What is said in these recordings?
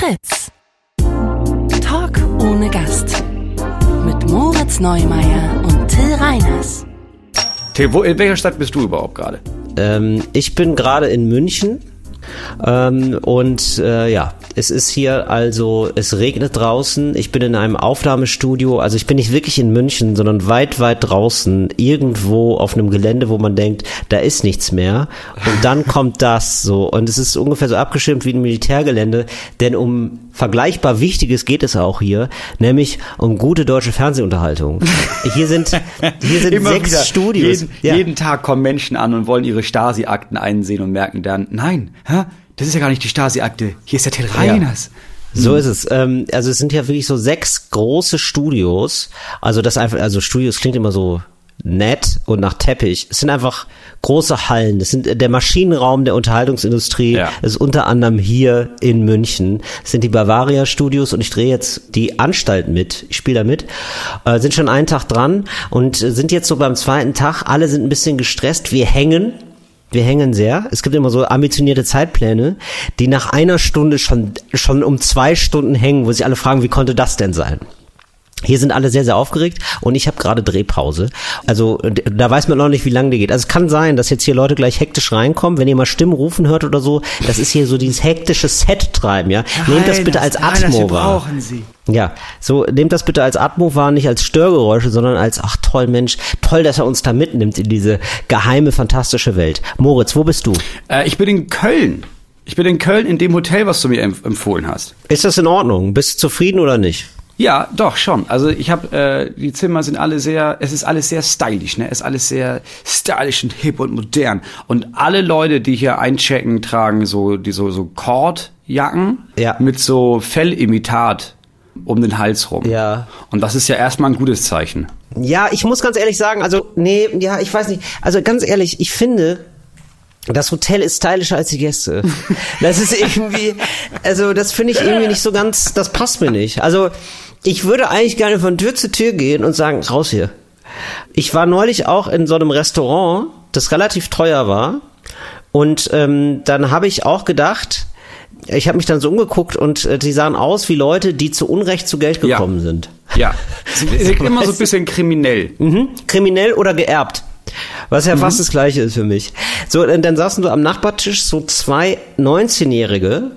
Fritz. Talk ohne Gast. Mit Moritz Neumeier und Till Reiners. Till, wo, in welcher Stadt bist du überhaupt gerade? Ähm, ich bin gerade in München ähm, und äh, ja, es ist hier also, es regnet draußen. Ich bin in einem Aufnahmestudio. Also ich bin nicht wirklich in München, sondern weit, weit draußen, irgendwo auf einem Gelände, wo man denkt, da ist nichts mehr. Und dann kommt das so. Und es ist ungefähr so abgeschirmt wie ein Militärgelände. Denn um vergleichbar Wichtiges geht es auch hier, nämlich um gute deutsche Fernsehunterhaltung. Hier sind, hier sind Immer sechs wieder. Studios. Jeden, Ja. jeden Tag kommen Menschen an und wollen ihre Stasi-Akten einsehen und merken dann, nein, hä? Das ist ja gar nicht die Stasi-Akte. Hier ist der Till Reiners. So ist es. Ähm, also es sind ja wirklich so sechs große Studios. Also das einfach, also Studios klingt immer so nett und nach Teppich. Es sind einfach große Hallen. Das sind der Maschinenraum der Unterhaltungsindustrie. Ja. Das ist unter anderem hier in München. Das sind die Bavaria Studios und ich drehe jetzt die Anstalt mit. Ich spiele da mit. Äh, sind schon einen Tag dran und äh, sind jetzt so beim zweiten Tag. Alle sind ein bisschen gestresst. Wir hängen. Wir hängen sehr. Es gibt immer so ambitionierte Zeitpläne, die nach einer Stunde schon, schon um zwei Stunden hängen, wo sich alle fragen, wie konnte das denn sein? Hier sind alle sehr, sehr aufgeregt und ich habe gerade Drehpause. Also da weiß man noch nicht, wie lange die geht. Also es kann sein, dass jetzt hier Leute gleich hektisch reinkommen, wenn ihr mal Stimmen rufen hört oder so. Das ist hier so dieses hektische Set-Treiben, ja. Nehmt das bitte als Atmo wahr. Sie. Ja, so nehmt das bitte als Atmo wahr, nicht als Störgeräusche, sondern als, ach toll, Mensch, toll, dass er uns da mitnimmt in diese geheime, fantastische Welt. Moritz, wo bist du? Äh, ich bin in Köln. Ich bin in Köln in dem Hotel, was du mir empf empfohlen hast. Ist das in Ordnung? Bist du zufrieden oder nicht? Ja, doch schon. Also ich habe äh, die Zimmer sind alle sehr, es ist alles sehr stylisch, ne? Es ist alles sehr stylisch und hip und modern. Und alle Leute, die hier einchecken, tragen so die so so Kordjacken Ja. mit so Fellimitat um den Hals rum. Ja. Und das ist ja erstmal ein gutes Zeichen. Ja, ich muss ganz ehrlich sagen, also, nee, ja, ich weiß nicht. Also ganz ehrlich, ich finde, das Hotel ist stylischer als die Gäste. Das ist irgendwie, also das finde ich irgendwie nicht so ganz, das passt mir nicht. Also ich würde eigentlich gerne von Tür zu Tür gehen und sagen, raus hier. Ich war neulich auch in so einem Restaurant, das relativ teuer war. Und ähm, dann habe ich auch gedacht, ich habe mich dann so umgeguckt und äh, die sahen aus wie Leute, die zu Unrecht zu Geld Ja. gekommen sind. Ja. Sie wirkt immer so ein bisschen kriminell. Mhm. Kriminell oder geerbt. Was ja fast das gleiche ist für mich. So, und dann saßen so am Nachbartisch so zwei 19-Jährige,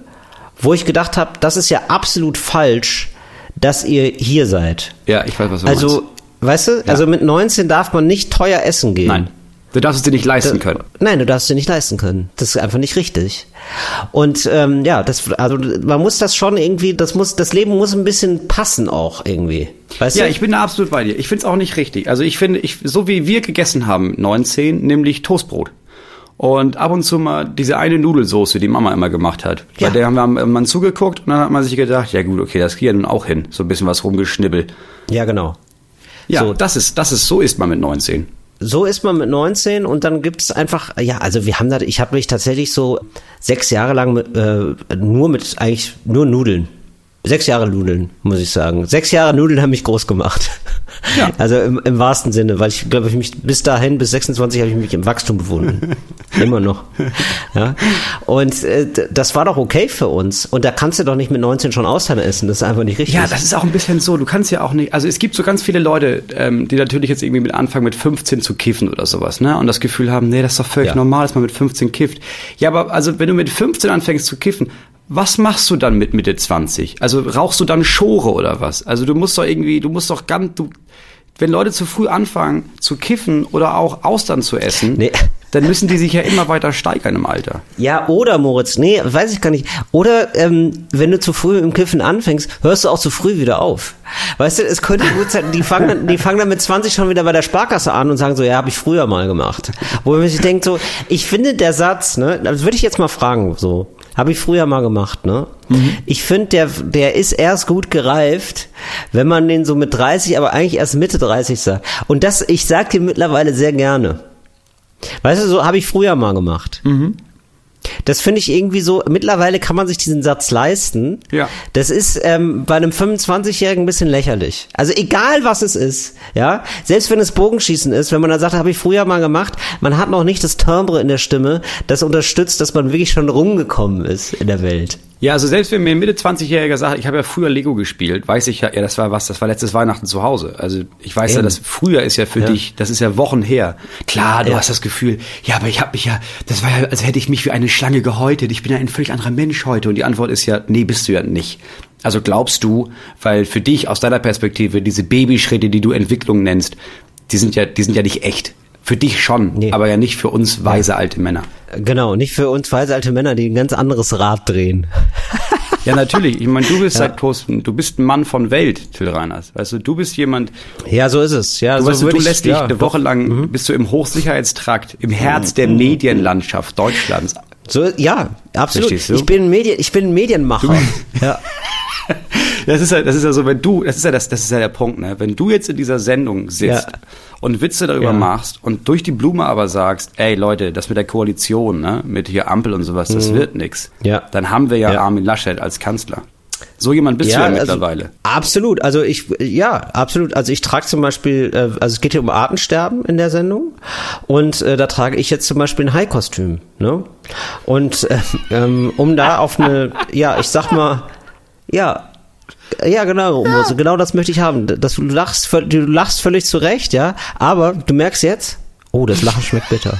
wo ich gedacht habe, das ist ja absolut falsch, dass ihr hier seid. Ja, ich weiß, was du Also, meinst. weißt du, also mit 19 darf man nicht teuer essen gehen. Nein. Du darfst es dir nicht leisten können. Nein, du darfst dir nicht leisten können. Das ist einfach nicht richtig. Und ähm, ja, das, also man muss das schon irgendwie, das muss, das Leben muss ein bisschen passen auch irgendwie. Weißt Ja, du? ich bin da absolut bei dir. Ich finde es auch nicht richtig. Also ich finde, ich, so wie wir gegessen haben, 19, nämlich Toastbrot. Und ab und zu mal diese eine Nudelsoße, die Mama immer gemacht hat. Ja. Bei der haben wir man zugeguckt und dann hat man sich gedacht, ja gut, okay, das geht ja nun auch hin. So ein bisschen was rumgeschnibbelt. ja, genau. Ja, So. das ist, das ist, so ist man mit 19. so ist man mit 19 und dann gibt es einfach, ja, also wir haben da, ich habe mich tatsächlich so sechs Jahre lang mit, äh, nur mit eigentlich nur Nudeln. Sechs Jahre Nudeln, muss ich sagen. Sechs Jahre Nudeln haben mich groß gemacht. Ja. Also im, im wahrsten Sinne, weil ich glaube, ich mich bis dahin, bis 26 habe ich mich im Wachstum befunden. Immer noch. Ja. Und äh, das war doch okay für uns. Und da kannst du doch nicht mit 19 schon Austern essen. Das ist einfach nicht richtig. Ja, das ist auch ein bisschen so. Du kannst ja auch nicht. Also es gibt so ganz viele Leute, ähm, die natürlich jetzt irgendwie mit anfangen, mit 15 zu kiffen oder sowas, ne? Und das Gefühl haben, nee, das ist doch völlig Ja. normal, dass man mit 15 kifft. Ja, aber also wenn du mit 15 anfängst zu kiffen, was machst du dann mit Mitte 20? Also rauchst du dann Schore oder was? Also du musst doch irgendwie, du musst doch ganz, du, wenn Leute zu früh anfangen zu kiffen oder auch Austern zu essen, Nee. dann müssen die sich ja immer weiter steigern im Alter. Ja, oder Moritz, nee, weiß ich gar nicht. Oder ähm, wenn du zu früh im Kiffen anfängst, hörst du auch zu früh wieder auf. Weißt du, es könnte gut sein, die fangen, dann, die fangen dann mit 20 schon wieder bei der Sparkasse an und sagen so, ja, habe ich früher mal gemacht. Wo man sich denkt so, ich finde der Satz, ne, das würde ich jetzt mal fragen, so, habe ich früher mal gemacht, ne? Ich finde, der, der ist erst gut gereift, wenn man den so mit 30, aber eigentlich erst Mitte 30 sagt. Und das, ich sag dir mittlerweile sehr gerne. Weißt du, so habe ich früher mal gemacht. Das finde ich irgendwie so, mittlerweile kann man sich diesen Satz leisten. Ja. Das ist ähm, bei einem 25-Jährigen ein bisschen lächerlich. Also egal was es ist, ja, selbst wenn es Bogenschießen ist, wenn man dann sagt, habe ich früher mal gemacht, man hat noch nicht das Timbre in der Stimme, das unterstützt, dass man wirklich schon rumgekommen ist in der Welt. Ja, also selbst wenn mir ein Mitte 20-Jähriger sagt, ich habe ja früher Lego gespielt, weiß ich ja, ja, das war was, das war letztes Weihnachten zu Hause. Also ich weiß Eben. ja, dass früher ist ja für Ja. dich, das ist ja Wochen her. Klar, du Ja. hast das Gefühl, ja, aber ich habe mich ja, das war ja, als hätte ich mich wie eine Schlange gehäutet. Ich bin ja ein völlig anderer Mensch heute. Und die Antwort ist ja, nee, bist du ja nicht. Also glaubst du, weil für dich aus deiner Perspektive diese Babyschritte, die du Entwicklung nennst, die sind ja, die sind ja nicht echt. Für dich schon, Nee. aber ja nicht für uns weise alte Männer. Genau, nicht für uns weise alte Männer, die ein ganz anderes Rad drehen. Ja, natürlich. Ich meine, du bist seit Thorsten, du bist ein Mann von Welt, Till Reiners. Weißt du, du bist jemand, Ja, so ist es. Ja, du, so weißt du, du ich- lässt dich ja, eine. Woche lang, bist du im Hochsicherheitstrakt, im Herz der Medienlandschaft Deutschlands. So, ja, absolut. Ich bin Medien, ich bin Medienmacher. ja. Das ist ja, das ist ja so, wenn du, das ist ja das, das ist ja der Punkt, ne? Wenn du jetzt in dieser Sendung sitzt Ja. und Witze darüber Ja. machst und durch die Blume aber sagst, ey Leute, das mit der Koalition, ne, mit hier Ampel und sowas, das wird nix. Mhm. Ja. Dann haben wir ja, Ja. Armin Laschet als Kanzler. So jemand bist du ja also, mittlerweile. absolut. Also ich, ja, absolut. Also ich trage zum Beispiel, äh, also es geht hier um Artensterben in der Sendung und äh, da trage ich jetzt zum Beispiel ein Hai-Kostüm. Ne? Und äh, ähm, um da auf eine, ja, ich sag mal, ja, ja, genau, Mose, genau das möchte ich haben. Dass du lachst, du lachst völlig zurecht, ja, aber du merkst jetzt, oh, das Lachen schmeckt bitter.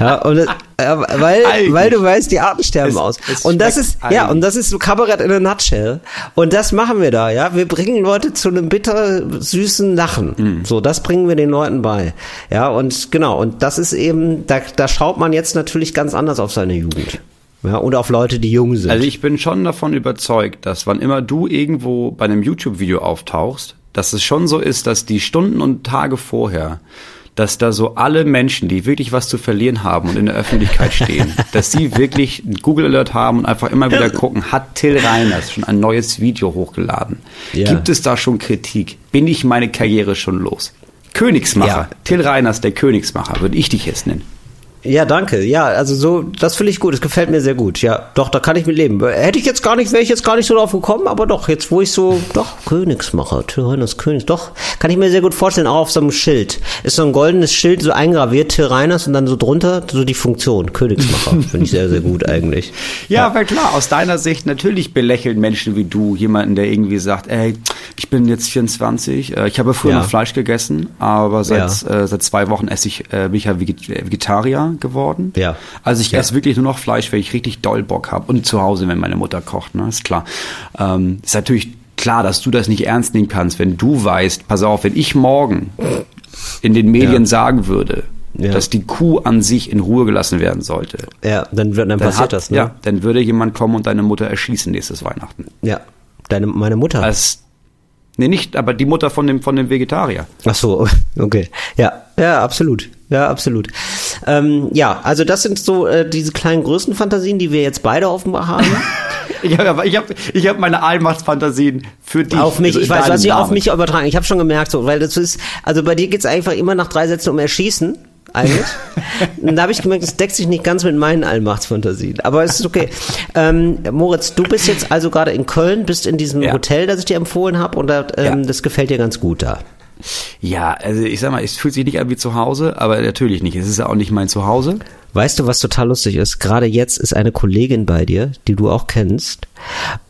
Ja, und das, äh, weil, Eigentlich. weil du weißt, die Arten sterben Es- aus. es Und das ist, ja, eigentlich. und das ist so Kabarett in a nutshell. Und das machen wir da, ja. Wir bringen Leute zu einem bitter süßen Lachen. Mhm. So, das bringen wir den Leuten bei. Ja, und genau, und das ist eben, da, da schaut man jetzt natürlich ganz anders auf seine Jugend. Ja, und auf Leute, die jung sind. Also ich bin schon davon überzeugt, dass wann immer du irgendwo bei einem YouTube-Video auftauchst, dass es schon so ist, dass die Stunden und Tage vorher, dass da so alle Menschen, die wirklich was zu verlieren haben und in der Öffentlichkeit stehen, dass sie wirklich einen Google Alert haben und einfach immer wieder gucken, hat Till Reiners schon ein neues Video hochgeladen? Ja. Gibt es da schon Kritik? Bin ich meine Karriere schon los? Königsmacher, Ja. Till Reiners, der Königsmacher, würde ich dich jetzt nennen. Ja, danke. Ja, also so, das finde ich gut. Das gefällt mir sehr gut. Ja, doch, da kann ich mit leben. Hätte ich jetzt gar nicht, wäre ich jetzt gar nicht so drauf gekommen, aber doch, jetzt wo ich so, doch, Königsmacher, Tyrannus Königs, doch, kann ich mir sehr gut vorstellen, auch auf so einem Schild. Ist so ein goldenes Schild, so eingraviert, Tyrannus und dann so drunter, so die Funktion, Königsmacher. finde ich sehr, sehr gut eigentlich. Ja, aber klar, aus deiner Sicht natürlich belächeln Menschen wie du jemanden, der irgendwie sagt, ey, ich bin jetzt 24, äh, ich habe früher Ja. noch Fleisch gegessen, aber seit, Ja. äh, seit zwei Wochen esse ich, äh, bin ich ja Veget Geworden. Ja. Also ich Ja. esse wirklich nur noch Fleisch, weil ich richtig doll Bock habe und zu Hause, wenn meine Mutter kocht, ne, ist klar. Ähm, ist natürlich klar, dass du das nicht ernst nehmen kannst, wenn du weißt, pass auf, wenn ich morgen in den Medien Ja. sagen würde, Ja. dass die Kuh an sich in Ruhe gelassen werden sollte, Ja, dann, dann, dann passiert hat, das, ne? Ja, dann würde jemand kommen und deine Mutter erschießen nächstes Weihnachten. Ja. Deine, meine Mutter. Als, nee, nicht, aber die Mutter von dem, von dem Vegetarier. Ach so, okay. Ja, ja, absolut. Ja, absolut. Ähm, ja, also das sind so äh, diese kleinen Größenfantasien, die wir jetzt beide offenbar haben. Ich habe ich hab, ich hab meine Allmachtsfantasien für dich. auf mich, also ich weiß, was ich auf mich übertragen. Ich habe schon gemerkt, so, weil das ist, also bei dir geht's einfach immer nach drei Sätzen um Erschießen. Eigentlich. Und da habe ich gemerkt, das deckt sich nicht ganz mit meinen Allmachtsfantasien. Aber es ist okay. Ähm, Moritz, du bist jetzt also gerade in Köln, bist in diesem Ja. Hotel, das ich dir empfohlen habe, und da, ähm, Ja. das gefällt dir ganz gut da. Ja, also ich sag mal, es fühlt sich nicht an wie zu Hause, aber natürlich nicht. Es ist ja auch nicht mein Zuhause. Weißt du, was total lustig ist? Gerade jetzt ist eine Kollegin bei dir, die du auch kennst,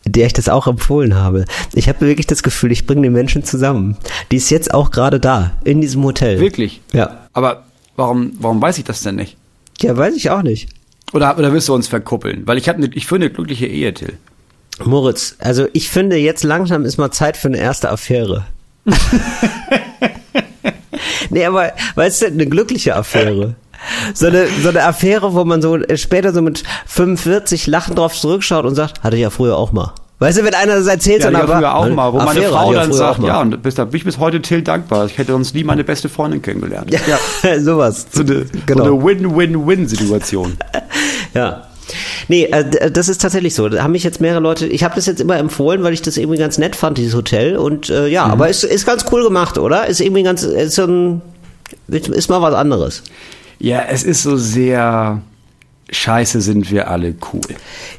der ich das auch empfohlen habe. Ich habe wirklich das Gefühl, ich bringe die Menschen zusammen. Die ist jetzt auch gerade da, in diesem Hotel. Wirklich. Ja. Aber warum, warum weiß ich das denn nicht? Ja, weiß ich auch nicht. Oder, oder willst du uns verkuppeln? Weil ich habe, ne, ich führe eine glückliche Ehe, Till. Moritz, also ich finde, jetzt langsam ist mal Zeit für eine erste Affäre. nee, aber weißt du, eine glückliche Affäre. So eine, so eine Affäre, wo man so später so mit 45 lachend drauf zurückschaut und sagt, hatte ich ja früher auch mal. Weißt du, wenn einer das erzählt, Ja, na, ja früher war- auch mal, wo meine Affäre Frau hatte ich dann früher sagt, ja, und bis, da bin ich bis heute Till dankbar. Ich hätte uns nie meine beste Freundin kennengelernt. Ja, sowas. So eine, Genau. so eine Win-Win-Win-Situation. Ja. Nee, äh, d- das ist tatsächlich so. Da haben mich jetzt mehrere Leute, ich habe das jetzt immer empfohlen, weil ich das irgendwie ganz nett fand, dieses Hotel. Und äh, ja, aber ist, ist ganz cool gemacht, oder? Ist irgendwie ganz, ist so ein, ist, ist mal was anderes. Ja, es ist so sehr scheiße sind wir alle cool.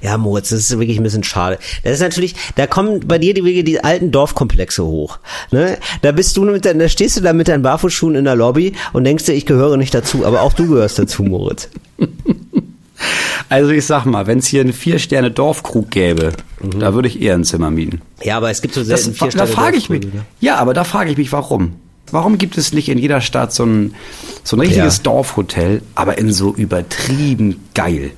Ja, Moritz, das ist wirklich ein bisschen schade. Das ist natürlich, da kommen bei dir die, die alten Dorfkomplexe hoch. Ne? Da bist du mit da stehst du da mit deinen Barfußschuhen in der Lobby und denkst dir, ich gehöre nicht dazu, aber auch du gehörst dazu, Moritz. Also ich sag mal, wenn es hier einen Vier-Sterne-Dorfkrug gäbe, Mhm. da würde ich eher ein Zimmer mieten. Ja, aber es gibt so Das, selten vier da Sterne frage ich mich. Ne? Ja, aber da frage ich mich, warum? Warum gibt es nicht in jeder Stadt so ein, so ein richtiges Ja. Dorfhotel, aber in so übertrieben geil?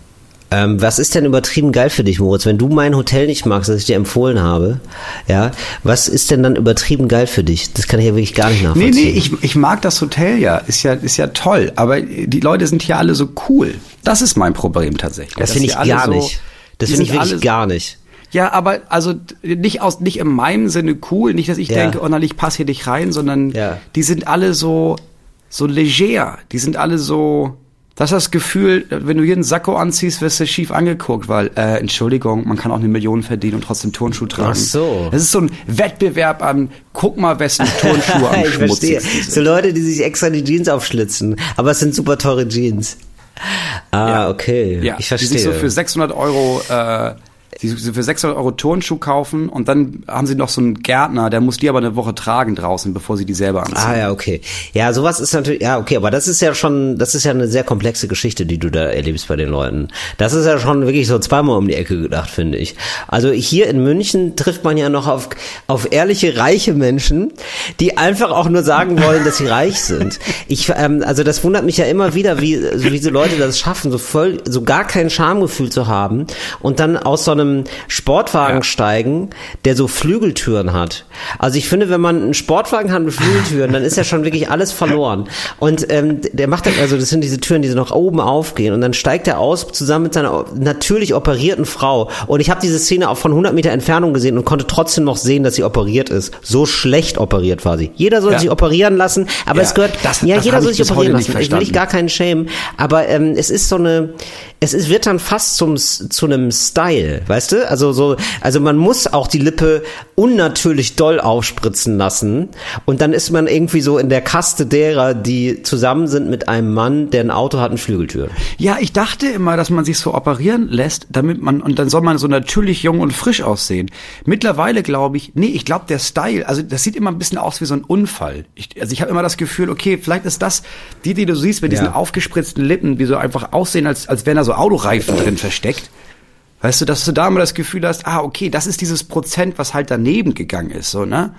Ähm, was ist denn übertrieben geil für dich, Moritz? Wenn du mein Hotel nicht magst, das ich dir empfohlen habe, ja, was ist denn dann übertrieben geil für dich? Das kann ich ja wirklich gar nicht Nee, nachvollziehen. nee, ich, ich mag das Hotel ja. Ist ja, ist ja toll. Aber die Leute sind hier alle so cool. Das ist mein Problem tatsächlich. das finde ich gar so- nicht. Das finde ich wirklich alle- gar nicht. Ja, aber also nicht aus nicht in meinem Sinne cool, nicht, dass ich Ja. denke, oh nein, ich passe hier nicht rein, sondern Ja. die sind alle so so leger. Die sind alle so. Das ist das Gefühl, wenn du hier einen Sakko anziehst, wirst du schief angeguckt, weil, äh, Entschuldigung, man kann auch eine Million verdienen und trotzdem Turnschuh tragen. Ach so. Das ist so ein Wettbewerb an, guck mal, wessen Turnschuhe am ich verstehe. So. Leute, die sich extra die Jeans aufschlitzen. Aber es sind super teure Jeans. Ah, Ja. okay. Ja, ich die sich verstehe. so für 600 Euro, äh, die sie für 600 Euro Turnschuh kaufen und dann haben sie noch so einen Gärtner, der muss die aber eine Woche tragen draußen, bevor sie die selber anziehen. Ah ja, okay. Ja, sowas ist natürlich, ja, okay, aber das ist ja schon, das ist ja eine sehr komplexe Geschichte, die du da erlebst bei den Leuten. Das ist ja schon wirklich so zweimal um die Ecke gedacht, finde ich. Also hier in München trifft man ja noch auf, auf ehrliche, reiche Menschen, die einfach auch nur sagen wollen, dass sie reich sind. Ich, ähm, also das wundert mich ja immer wieder, wie, wie so Leute das schaffen, so voll, so gar kein Schamgefühl zu haben und dann aus so einem Sportwagen Ja. steigen, der so Flügeltüren hat. Also ich finde, wenn man einen Sportwagen hat mit Flügeltüren, dann ist ja schon wirklich alles verloren. Und ähm, der macht dann, also das sind diese Türen, die so nach oben aufgehen und dann steigt er aus zusammen mit seiner natürlich operierten Frau. Und ich habe diese Szene auch von 100 Meter Entfernung gesehen und konnte trotzdem noch sehen, dass sie operiert ist. So schlecht operiert war sie. Jeder soll Ja. sich operieren lassen, aber Ja, es gehört, das- ja, das jeder soll ich sich operieren lassen. Ich will ich gar keinen Shame, aber ähm, es ist so eine, es ist, wird dann fast zum, zu einem Style, weißt du? Also so, also man muss auch die Lippe unnatürlich doll aufspritzen lassen und dann ist man irgendwie so in der Kaste derer, die zusammen sind mit einem Mann, der ein Auto hat und Flügeltüren. Ja, ich dachte immer, dass man sich so operieren lässt, damit man, und dann soll man so natürlich jung und frisch aussehen. Mittlerweile glaube ich, nee, ich glaube, der Style, also das sieht immer ein bisschen aus wie so ein Unfall. Ich, also ich habe immer das Gefühl, okay, vielleicht ist das, die, die du siehst mit diesen Ja. aufgespritzten Lippen, die so einfach aussehen, als, als wären da so Autoreifen drin versteckt. Weißt du, dass du da immer das Gefühl hast, ah, okay, das ist dieses Prozent, was halt daneben gegangen ist, so, ne?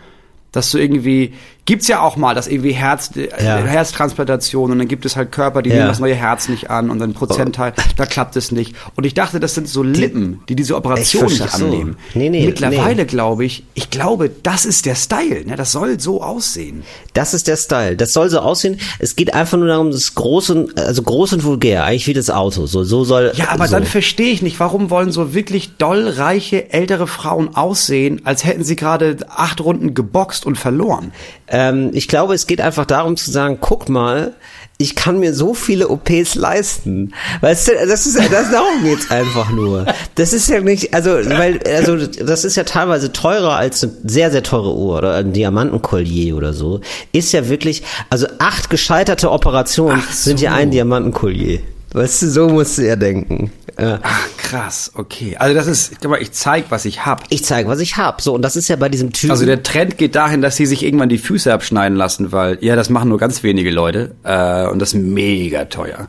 Dass du irgendwie, gibt's ja auch mal, dass irgendwie Herz, äh, Ja. Herztransplantation und dann gibt es halt Körper, die Ja. nehmen das neue Herz nicht an und dann Prozentteil, da klappt es nicht. Und ich dachte, das sind so Lippen, die diese Operation Ich nicht ach so. annehmen. Nee, nee, Mittlerweile nee. glaube ich, ich glaube, das ist der Style, ne? Das soll so aussehen. Das ist der Style. Das soll so aussehen. Es geht einfach nur darum, das groß und, also groß und vulgär, eigentlich wie das Auto. So, so soll. Ja, aber so. dann verstehe ich nicht, warum wollen so wirklich doll reiche ältere Frauen aussehen, als hätten sie gerade acht Runden geboxt und verloren. Ähm, ich glaube, es geht einfach darum zu sagen, guck mal, ich kann mir so viele OPs leisten. Weißt du, das ist, das darum geht's einfach nur. Das ist ja nicht, also, weil, also, das ist ja teilweise teurer als eine sehr, sehr teure Uhr oder ein Diamantenkollier oder so. Ist ja wirklich, also acht gescheiterte Operationen Ach sind ja so. ein Diamantenkollier. Weißt du, so musst du ja denken. Ja. Ach, krass, okay. Also das ist, guck mal, ich zeig, was ich hab. Ich zeige, was ich hab. So, und das ist ja bei diesem Typen. Also der Trend geht dahin, dass sie sich irgendwann die Füße abschneiden lassen, weil, ja, das machen nur ganz wenige Leute äh, und das ist mega teuer.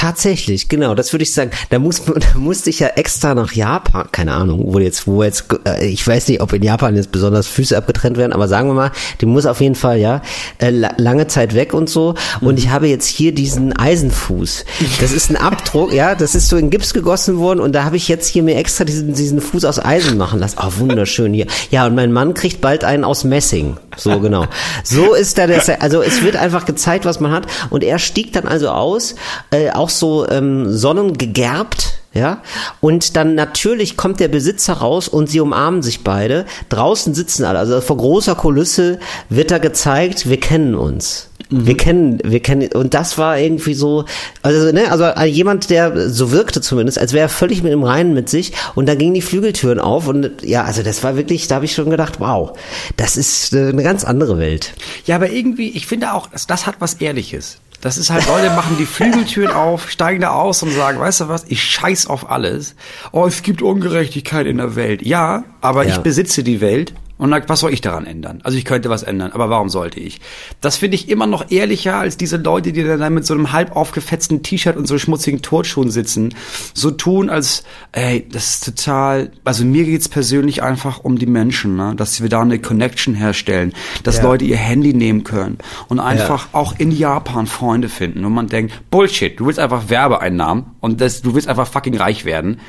Tatsächlich, genau, das würde ich sagen. Da, muss, da musste ich ja extra nach Japan, keine Ahnung, wo jetzt, wo jetzt, äh, ich weiß nicht, ob in Japan jetzt besonders Füße abgetrennt werden, aber sagen wir mal, die muss auf jeden Fall, ja, äh, la- lange Zeit weg und so. Und ich habe jetzt hier diesen Eisenfuß. Das ist ein Abdruck, ja, das ist so in Gips gegossen worden und da habe ich jetzt hier mir extra diesen, diesen Fuß aus Eisen machen lassen. Oh, wunderschön hier. Ja, und mein Mann kriegt bald einen aus Messing. So, genau. So ist da der, also es wird einfach gezeigt, was man hat. Und er stieg dann also aus, äh, auch so ähm, sonnengegerbt. Ja, und dann natürlich kommt der Besitzer raus und sie umarmen sich beide. Draußen sitzen alle, also vor großer Kulisse wird da gezeigt, wir kennen uns. Wir kennen, wir kennen, und das war irgendwie so, also, ne, also äh, jemand, der so wirkte zumindest, als wäre er völlig mit im Reinen mit sich, und da gingen die Flügeltüren auf, und ja, also das war wirklich, da habe ich schon gedacht, wow, das ist äh, eine ganz andere Welt. Ja, aber irgendwie, ich finde auch, das, das hat was Ehrliches. Das ist halt, Leute machen die Flügeltüren auf, steigen da aus und sagen, weißt du was, ich scheiß auf alles. Oh, es gibt Ungerechtigkeit in der Welt. Ja, aber Ja. ich besitze die Welt Und sagt, was soll ich daran ändern? Also ich könnte was ändern, aber warum sollte ich? Das finde ich immer noch ehrlicher als diese Leute, die dann mit so einem halb aufgefetzten T-Shirt und so schmutzigen Turnschuhen sitzen, so tun, als, ey, das ist total, also mir geht's persönlich einfach um die Menschen, ne? dass wir da eine Connection herstellen, dass Ja. Leute ihr Handy nehmen können und einfach auch in Japan Freunde finden. Und man denkt, Bullshit, du willst einfach Werbeeinnahmen und das, du willst einfach fucking reich werden.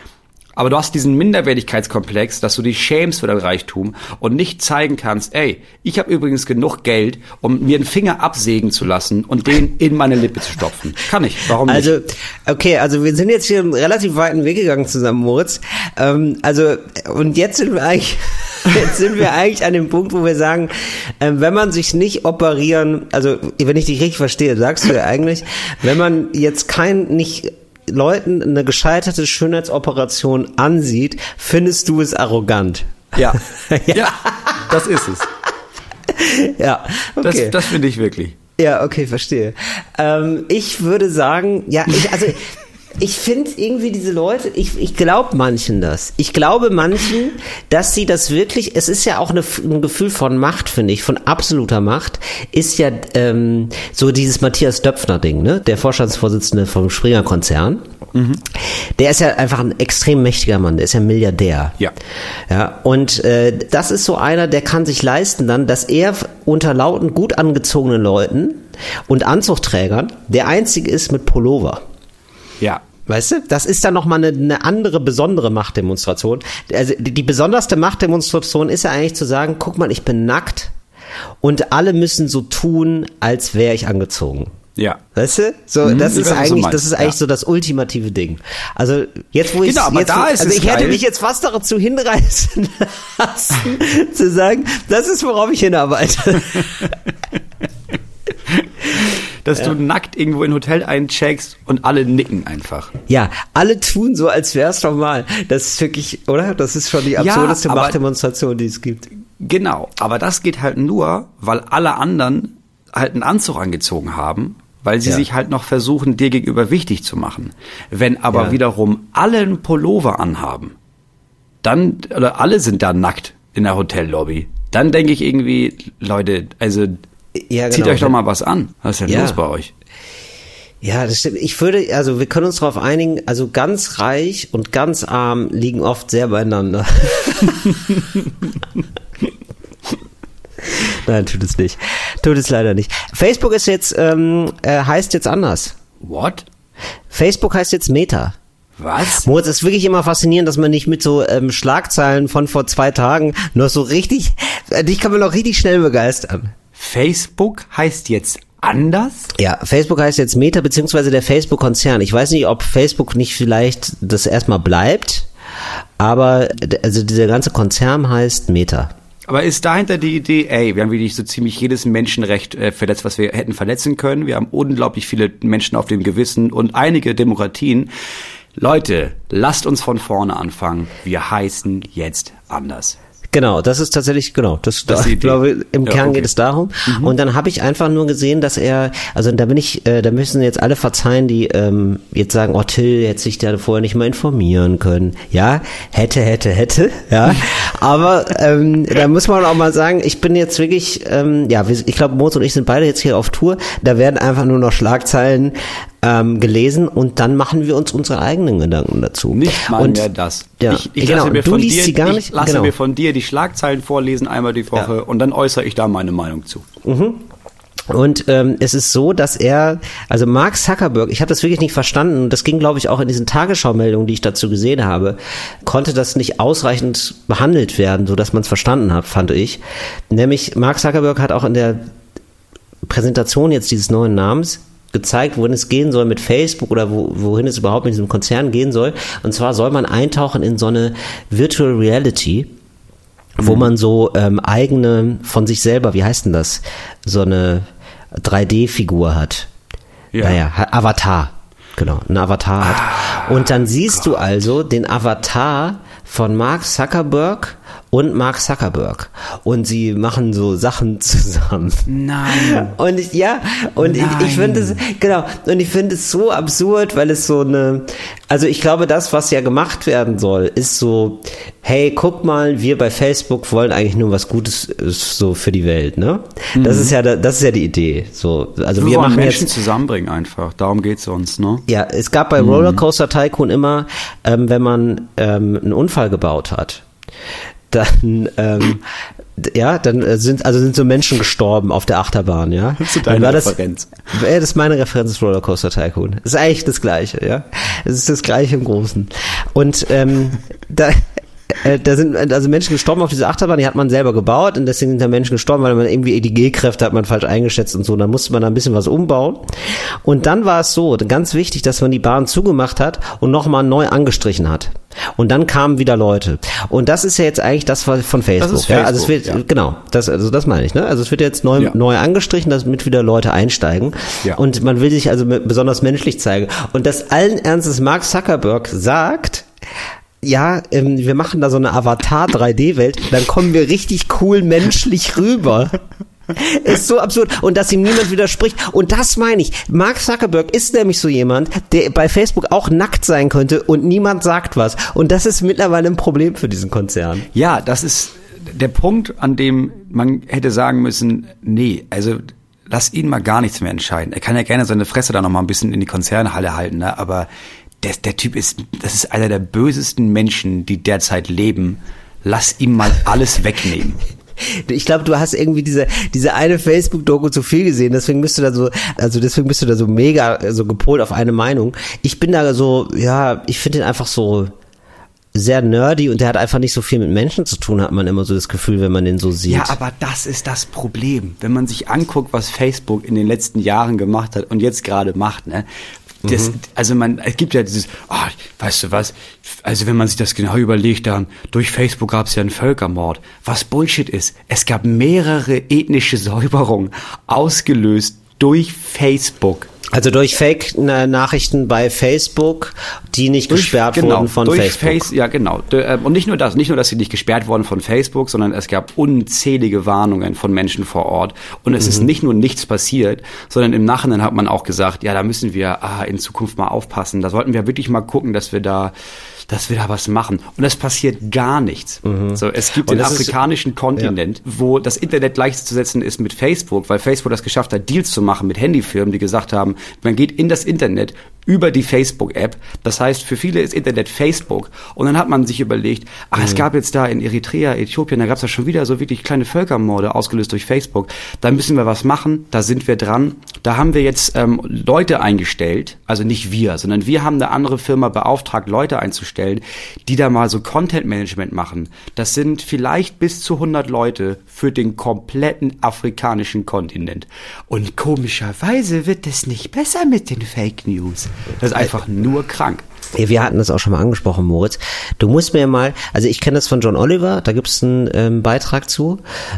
Aber du hast diesen Minderwertigkeitskomplex, dass du dich schämst für dein Reichtum und nicht zeigen kannst, ey, ich habe übrigens genug Geld, um mir einen Finger absägen zu lassen und den in meine Lippe zu stopfen. Kann ich, warum nicht? Also, okay, also wir sind jetzt hier einen relativ weiten Weg gegangen zusammen, Moritz. Ähm, also, und jetzt sind wir eigentlich, jetzt sind wir eigentlich an dem Punkt, wo wir sagen, ähm, wenn man sich nicht operieren, also, wenn ich dich richtig verstehe, sagst du ja eigentlich, wenn man jetzt kein, nicht, Leuten eine gescheiterte Schönheitsoperation ansieht, findest du es arrogant. ja. Ja. ja, das ist es. Ja, Das, okay. das finde ich wirklich. Ja, okay, verstehe. Ähm, ich würde sagen, ja, ich, also ich finde irgendwie diese Leute, ich, ich glaube manchen das. Ich glaube manchen, dass sie das wirklich, es ist ja auch eine, ein Gefühl von Macht, finde ich, von absoluter Macht, ist ja ähm, so dieses Matthias Döpfner-Ding, ne? Der Vorstandsvorsitzende vom Springer-Konzern. Der ist ja einfach ein extrem mächtiger Mann, der ist ja Milliardär. Ja. Ja, und äh, das ist so einer, der kann sich leisten dann, dass er unter lauten, gut angezogenen Leuten und Anzugträgern der einzige ist mit Pullover. Ja. Weißt du, das ist dann nochmal eine, eine andere besondere Machtdemonstration. Also die, die besonderste Machtdemonstration ist ja eigentlich zu sagen, guck mal, ich bin nackt und alle müssen so tun, als wäre ich angezogen. Ja. Weißt du? So, Mhm, das ist eigentlich, das ist eigentlich ja. so das ultimative Ding. Also jetzt, wo ich Genau, aber jetzt, da ist also es ich hätte geil. mich jetzt fast dazu hinreißen lassen, zu sagen, das ist worauf ich hinarbeite. Dass du nackt irgendwo in ein Hotel eincheckst und alle nicken einfach. Ja, alle tun so, als wäre es normal. Das ist wirklich, oder? Das ist schon die absurdeste aber- Machtdemonstration, die es gibt. Genau, aber das geht halt nur, weil alle anderen halt einen Anzug angezogen haben, weil sie Ja. sich halt noch versuchen, dir gegenüber wichtig zu machen. Wenn aber Ja. wiederum alle einen Pullover anhaben, dann, oder alle sind da nackt in der Hotellobby, dann denke ich irgendwie, Leute, also Ja, zieht genau. euch doch mal was an. Was ist denn Ja. los bei euch? Ja, das stimmt. Ich würde, also wir können uns darauf einigen, also ganz reich und ganz arm liegen oft sehr beieinander. Nein, tut es nicht. Tut es leider nicht. Facebook ist jetzt, ähm, äh, heißt jetzt anders. What? Facebook heißt jetzt Meta. Was? Moritz, es ist wirklich immer faszinierend, dass man nicht mit so ähm, Schlagzeilen von vor zwei Tagen noch so richtig, äh, dich kann man noch richtig schnell begeistern. Facebook heißt jetzt anders? Ja, Facebook heißt jetzt Meta, beziehungsweise der Facebook-Konzern. Ich weiß nicht, ob Facebook nicht vielleicht das erstmal bleibt, aber also dieser ganze Konzern heißt Meta. Aber ist dahinter die Idee, ey, wir haben wirklich so ziemlich jedes Menschenrecht äh, verletzt, was wir hätten verletzen können. Wir haben unglaublich viele Menschen auf dem Gewissen und einige Demokratien. Leute, lasst uns von vorne anfangen. Wir heißen jetzt anders. Genau, das ist tatsächlich, genau, das, Das ich glaube, im Ja, Kern okay. Mhm. geht es darum. Und dann habe ich einfach nur gesehen, dass er, also da bin ich, äh, da müssen jetzt alle verzeihen, die ähm, jetzt sagen, oh Till, hätte sich da vorher nicht mal informieren können. Ja, hätte, hätte, hätte, ja. Aber ähm, da muss man auch mal sagen, ich bin jetzt wirklich, ähm, ja, ich glaube, Moritz und ich sind beide jetzt hier auf Tour. Da werden einfach nur noch Schlagzeilen ähm, gelesen und dann machen wir uns unsere eigenen Gedanken dazu. Nicht mal und, mehr das. Ja, ich ich genau. lasse mir du von dir, ich nicht. lasse genau. mir von dir die Schlagzeilen vorlesen einmal die Woche und dann äußere ich da meine Meinung zu. Und ähm, es ist so, dass er, also Mark Zuckerberg, ich habe das wirklich nicht verstanden, das ging, glaube ich, auch in diesen Tagesschau-Meldungen, die ich dazu gesehen habe, konnte das nicht ausreichend behandelt werden, so dass man es verstanden hat, fand ich. Nämlich Mark Zuckerberg hat auch in der Präsentation jetzt dieses neuen Namens gezeigt, wohin es gehen soll mit Facebook oder wo, wohin es überhaupt mit diesem Konzern gehen soll. Und zwar soll man eintauchen in so eine Virtual Reality, wo man so ähm, eigene von sich selber, wie heißt denn das, so eine 3D-Figur hat. Ja. Naja, Avatar. Genau, ein Avatar hat. Und dann siehst du also den Avatar von Mark Zuckerberg und Mark Zuckerberg. Und sie machen so Sachen zusammen. Nein. Und ich, ja, und ich, ich finde es, genau, und ich finde es so absurd, weil es so eine, also ich glaube, das, was ja gemacht werden soll, ist so, hey, guck mal, wir bei Facebook wollen eigentlich nur was Gutes so für die Welt, ne? Das ist ja, das ist ja die Idee. So, also wir, Wir wollen machen Menschen jetzt, zusammenbringen einfach. Darum geht's uns, ne? ja, es gab bei Rollercoaster Tycoon immer, ähm, wenn man ähm, einen Unfall gebaut hat, dann ähm, ja, dann äh, sind also sind so Menschen gestorben auf der Achterbahn, ja. Das ist deine war das, Referenz. Ja, das ist meine Referenz ist Rollercoaster Tycoon. Das ist eigentlich das Gleiche, ja. Es ist das Gleiche im Großen. Und ähm, da äh, da sind also Menschen gestorben auf dieser Achterbahn, die hat man selber gebaut und deswegen sind da Menschen gestorben, weil man irgendwie die G-Kräfte hat man falsch eingeschätzt und so. Dann musste man da ein bisschen was umbauen. Und dann war es so, ganz wichtig, dass man die Bahn zugemacht hat und nochmal neu angestrichen hat. Und dann kamen wieder Leute. Und das ist ja jetzt eigentlich das von Facebook. Das ist ja, also es wird, Facebook, ja. genau, das, also das meine ich, ne? Also es wird jetzt neu, Ja. neu angestrichen, damit wieder Leute einsteigen. Ja. Und man will sich also besonders menschlich zeigen. Und das allen Ernstes Mark Zuckerberg sagt, ja, ähm, wir machen da so eine Avatar-3D-Welt, dann kommen wir richtig cool menschlich rüber. Ist so absurd. Und dass ihm niemand widerspricht. Und das meine ich. Mark Zuckerberg ist nämlich so jemand, der bei Facebook auch nackt sein könnte und niemand sagt was. Und das ist mittlerweile ein Problem für diesen Konzern. Ja, das ist der Punkt, an dem man hätte sagen müssen, nee, also lass ihn mal gar nichts mehr entscheiden. Er kann ja gerne seine Fresse da noch mal ein bisschen in die Konzernhalle halten, ne? aber der, der Typ ist, das ist einer der bösesten Menschen, die derzeit leben. Lass ihm mal alles wegnehmen. Ich glaube, du hast irgendwie diese, diese eine Facebook-Doku zu viel gesehen, deswegen bist du da so, also deswegen bist du da so mega so gepolt auf eine Meinung. Ich bin da so, ja, ich finde ihn einfach so sehr nerdy und der hat einfach nicht so viel mit Menschen zu tun, hat man immer so das Gefühl, wenn man den so sieht. Ja, aber das ist das Problem. Wenn man sich anguckt, was Facebook in den letzten Jahren gemacht hat und jetzt gerade macht, ne? Das, Also man, es gibt ja dieses, ah, weißt du was, also wenn man sich das genau überlegt, dann durch Facebook gab es ja einen Völkermord. Was Bullshit ist, es gab mehrere ethnische Säuberungen, ausgelöst durch Facebook. Also durch Fake-Nachrichten bei Facebook, die nicht Durch- gesperrt genau, wurden von durch Facebook. Face, ja, genau. Äh, Und nicht nur das, nicht nur, dass sie nicht gesperrt wurden von Facebook, sondern es gab unzählige Warnungen von Menschen vor Ort. Und es Mhm. ist nicht nur nichts passiert, sondern im Nachhinein hat man auch gesagt, ja, da müssen wir ah, in Zukunft mal aufpassen. Da sollten wir wirklich mal gucken, dass wir da dass wir da was machen. Und es passiert gar nichts. So, es gibt Mhm. Den das ist- afrikanischen Kontinent, wo das Internet gleichzusetzen ist mit Facebook, weil Facebook das geschafft hat, Deals zu machen mit Handyfirmen, die gesagt haben, man geht in das Internet über die Facebook-App. Das heißt, für viele ist Internet Facebook. Und dann hat man sich überlegt, ach, es gab jetzt da in Eritrea, Äthiopien, da gab es ja schon wieder so wirklich kleine Völkermorde ausgelöst durch Facebook. Da müssen wir was machen, da sind wir dran. Da haben wir jetzt ähm, Leute eingestellt, also nicht wir, sondern wir haben eine andere Firma beauftragt, Leute einzustellen, die da mal so Content-Management machen. Das sind vielleicht bis zu 100 Leute für den kompletten afrikanischen Kontinent. Und komischerweise wird es nicht besser mit den Fake News. Das ist einfach nur krank. Ja, wir hatten das auch schon mal angesprochen, Moritz. Du musst mir mal, also ich kenne das von John Oliver, da gibt es einen ähm, Beitrag zu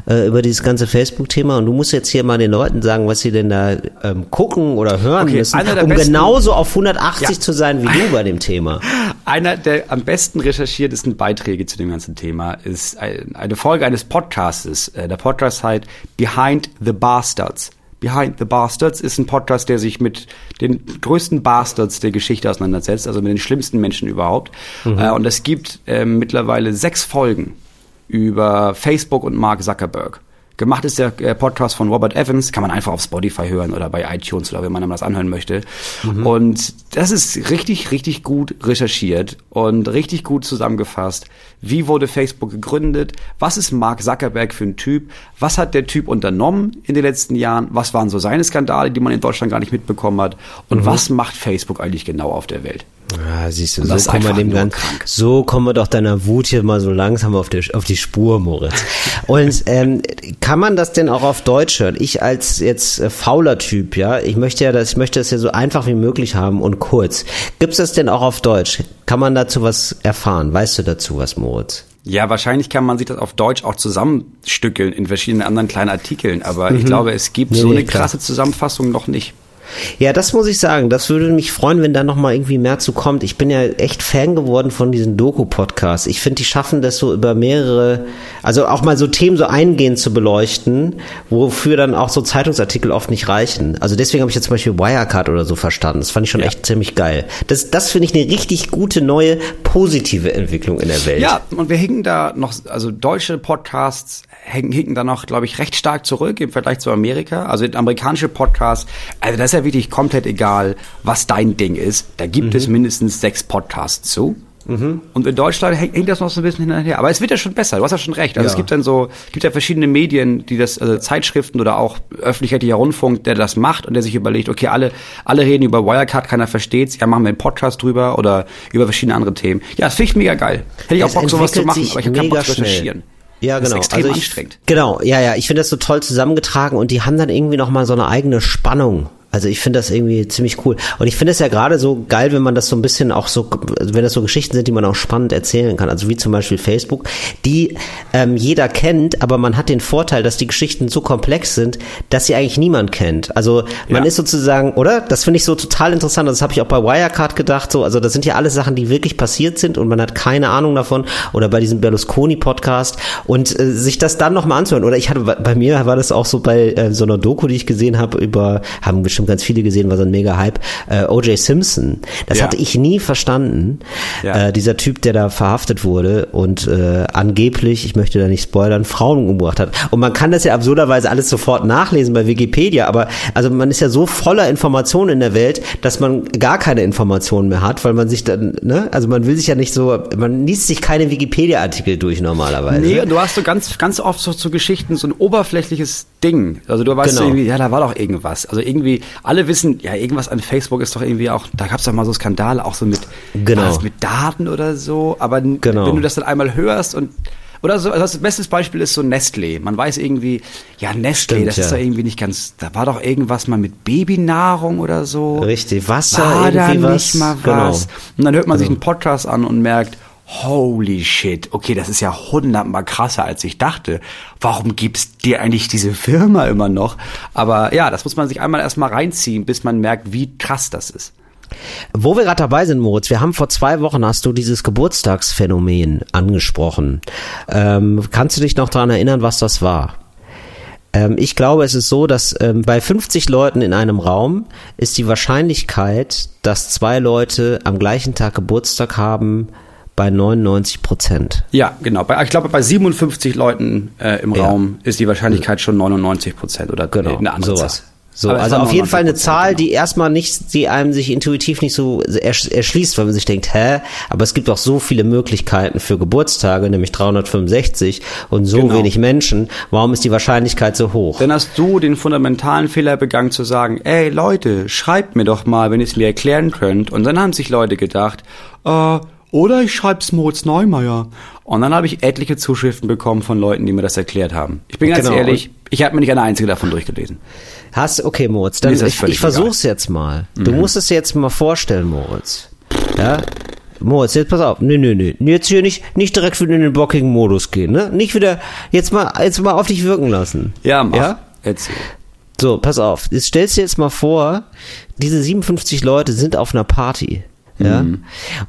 äh, über dieses ganze Facebook-Thema und du musst jetzt hier mal den Leuten sagen, was sie denn da ähm, gucken oder hören Okay, müssen, um besten- genauso auf 180 Ja. zu sein wie du bei dem Thema. Einer der am besten recherchiertesten Beiträge zu dem ganzen Thema ist ein- eine Folge eines Podcastes. Äh, Der Podcast heißt Behind the Bastards. Behind the Bastards ist ein Podcast, der sich mit den größten Bastards der Geschichte auseinandersetzt, also mit den schlimmsten Menschen überhaupt. Äh, Und es gibt äh, mittlerweile sechs Folgen über Facebook und Mark Zuckerberg. Gemacht ist der äh, Podcast von Robert Evans, kann man einfach auf Spotify hören oder bei iTunes oder wenn man das anhören möchte. Und das ist richtig, richtig gut recherchiert und richtig gut zusammengefasst. Wie wurde Facebook gegründet? Was ist Mark Zuckerberg für ein Typ? Was hat der Typ unternommen in den letzten Jahren? Was waren so seine Skandale, die man in Deutschland gar nicht mitbekommen hat? Und was macht Facebook eigentlich genau auf der Welt? Ja, siehst du, so kommen wir dem ganz, so kommen wir doch deiner Wut hier mal so langsam auf die, auf die Spur, Moritz. Und ähm, kann man das denn auch auf Deutsch hören? Ich als jetzt äh, fauler Typ, ja, ich möchte ja das, ich möchte das ja so einfach wie möglich haben und kurz. Gibt's das denn auch auf Deutsch? Kann man dazu was erfahren? Weißt du dazu was, Moritz? Ja, wahrscheinlich kann man sich das auf Deutsch auch zusammenstückeln in verschiedenen anderen kleinen Artikeln, aber ich glaube, es gibt Nee, so nee, eine klar. krasse Zusammenfassung noch nicht. Ja, das muss ich sagen. Das würde mich freuen, wenn da noch mal irgendwie mehr zu kommt. Ich bin ja echt Fan geworden von diesen Doku-Podcasts. Ich finde, die schaffen das so über mehrere, also auch mal so Themen so eingehend zu beleuchten, wofür dann auch so Zeitungsartikel oft nicht reichen. Also deswegen habe ich jetzt zum Beispiel Wirecard oder so verstanden. Das fand ich schon ja. echt ziemlich geil. Das, das finde ich eine richtig gute, neue, positive Entwicklung in der Welt. Ja, und wir hingen da noch, also deutsche Podcasts hinken da noch, glaube ich, recht stark zurück im Vergleich zu Amerika. Also amerikanische Podcasts, also das ist ja wirklich komplett egal, was dein Ding ist. Da gibt mhm. es mindestens sechs Podcasts zu. Mhm. Und in Deutschland hängt das noch so ein bisschen hinterher. Aber es wird ja schon besser, du hast ja schon recht. Also ja. es gibt dann so, gibt ja verschiedene Medien, die das, also Zeitschriften oder auch öffentlich-rechtlicher Rundfunk, der das macht und der sich überlegt, okay, alle, alle reden über Wirecard, keiner versteht's, ja, machen wir einen Podcast drüber oder über verschiedene andere Themen. Ja, das finde ich mega geil. Hätte ich auch Bock, sowas zu machen, aber ich habe keinen Bock zu recherchieren. Ja, genau. Das ist extrem also ich, anstrengend. Genau, ja, ja. Ich finde das so toll zusammengetragen und die haben dann irgendwie noch mal so eine eigene Spannung also ich finde das irgendwie ziemlich cool. Und ich finde es ja gerade so geil, wenn man das so ein bisschen auch so, wenn das so Geschichten sind, die man auch spannend erzählen kann. Also wie zum Beispiel Facebook, die ähm, jeder kennt, aber man hat den Vorteil, dass die Geschichten so komplex sind, dass sie eigentlich niemand kennt. Also man ja. ist sozusagen, oder? Das finde ich so total interessant. Das habe ich auch bei Wirecard gedacht. So, also das sind ja alles Sachen, die wirklich passiert sind und man hat keine Ahnung davon. Oder bei diesem Berlusconi-Podcast und äh, sich das dann nochmal anzuhören. Oder ich hatte bei mir war das auch so bei äh, so einer Doku, die ich gesehen habe über haben bestimmt bestimmt ganz viele gesehen, war so ein mega Hype. Äh, O.J. Simpson, das ja. hatte ich nie verstanden. Ja. Äh, dieser Typ, der da verhaftet wurde und äh, angeblich, ich möchte da nicht spoilern, Frauen umgebracht hat. Und man kann das ja absurderweise alles sofort nachlesen bei Wikipedia, aber also man ist ja so voller Informationen in der Welt, dass man gar keine Informationen mehr hat, weil man sich dann, ne, also man will sich ja nicht so, man liest sich keine Wikipedia-Artikel durch normalerweise. Nee, du hast so ganz, ganz oft so zu Geschichten so ein oberflächliches Ding. Also du weißt genau. irgendwie, ja, da war doch irgendwas. Also irgendwie, alle wissen, ja, irgendwas an Facebook ist doch irgendwie auch, da gab es doch mal so Skandale, auch so mit, genau. mit Daten oder so. Aber genau. wenn du das dann einmal hörst und oder so, also das beste Beispiel ist so Nestlé. Man weiß irgendwie, ja, Nestlé, Stimmt, das ja. ist doch irgendwie nicht ganz, da war doch irgendwas mal mit Babynahrung oder so. Richtig, Wasser, war irgendwie da was. nicht mal genau. was. Genau. Und dann hört man genau. sich einen Podcast an und merkt, holy shit, okay, das ist ja hundertmal krasser, als ich dachte. Warum gibt's dir eigentlich diese Firma immer noch? Aber ja, das muss man sich einmal erstmal reinziehen, bis man merkt, wie krass das ist. Wo wir gerade dabei sind, Moritz, wir haben vor zwei Wochen hast du dieses Geburtstagsphänomen angesprochen. Ähm, kannst du dich noch daran erinnern, was das war? Ähm, ich glaube, es ist so, dass ähm, bei 50 Leuten in einem Raum ist die Wahrscheinlichkeit, dass zwei Leute am gleichen Tag Geburtstag haben, bei 99 Prozent. Ja, genau. Bei, ich glaube, bei 57 Leuten äh, im ja. Raum ist die Wahrscheinlichkeit schon 99 Prozent oder genau, eine andere sowas. Zahl. So, Aber also auf jeden Fall eine Zahl, die erstmal nicht, die einem sich intuitiv nicht so erschließt, weil man sich denkt, hä, aber es gibt auch so viele Möglichkeiten für Geburtstage, nämlich 365 und so genau. wenig Menschen. Warum ist die Wahrscheinlichkeit so hoch? Dann hast du den fundamentalen Fehler begangen zu sagen, ey Leute, schreibt mir doch mal, wenn ihr es mir erklären könnt. Und dann haben sich Leute gedacht, äh, oder ich schreib's Moritz Neumeier. Und dann habe ich etliche Zuschriften bekommen von Leuten, die mir das erklärt haben. Ich bin ganz genau. ehrlich, ich habe mir nicht eine einzige davon durchgelesen. Hast okay, Moritz, dann ich, ich versuch's jetzt mal. Mhm. Du musst es jetzt mal vorstellen, Moritz. Ja? Moritz, jetzt pass auf. Nö, nö, nö. Jetzt hier nicht, nicht direkt wieder in den blockigen Modus gehen, ne? Nicht wieder, jetzt mal, jetzt mal auf dich wirken lassen. Ja, mach. Ja? Erzähl. So, pass auf. Jetzt stellst du dir jetzt mal vor, diese 57 Leute sind auf einer Party. Ja. Mhm.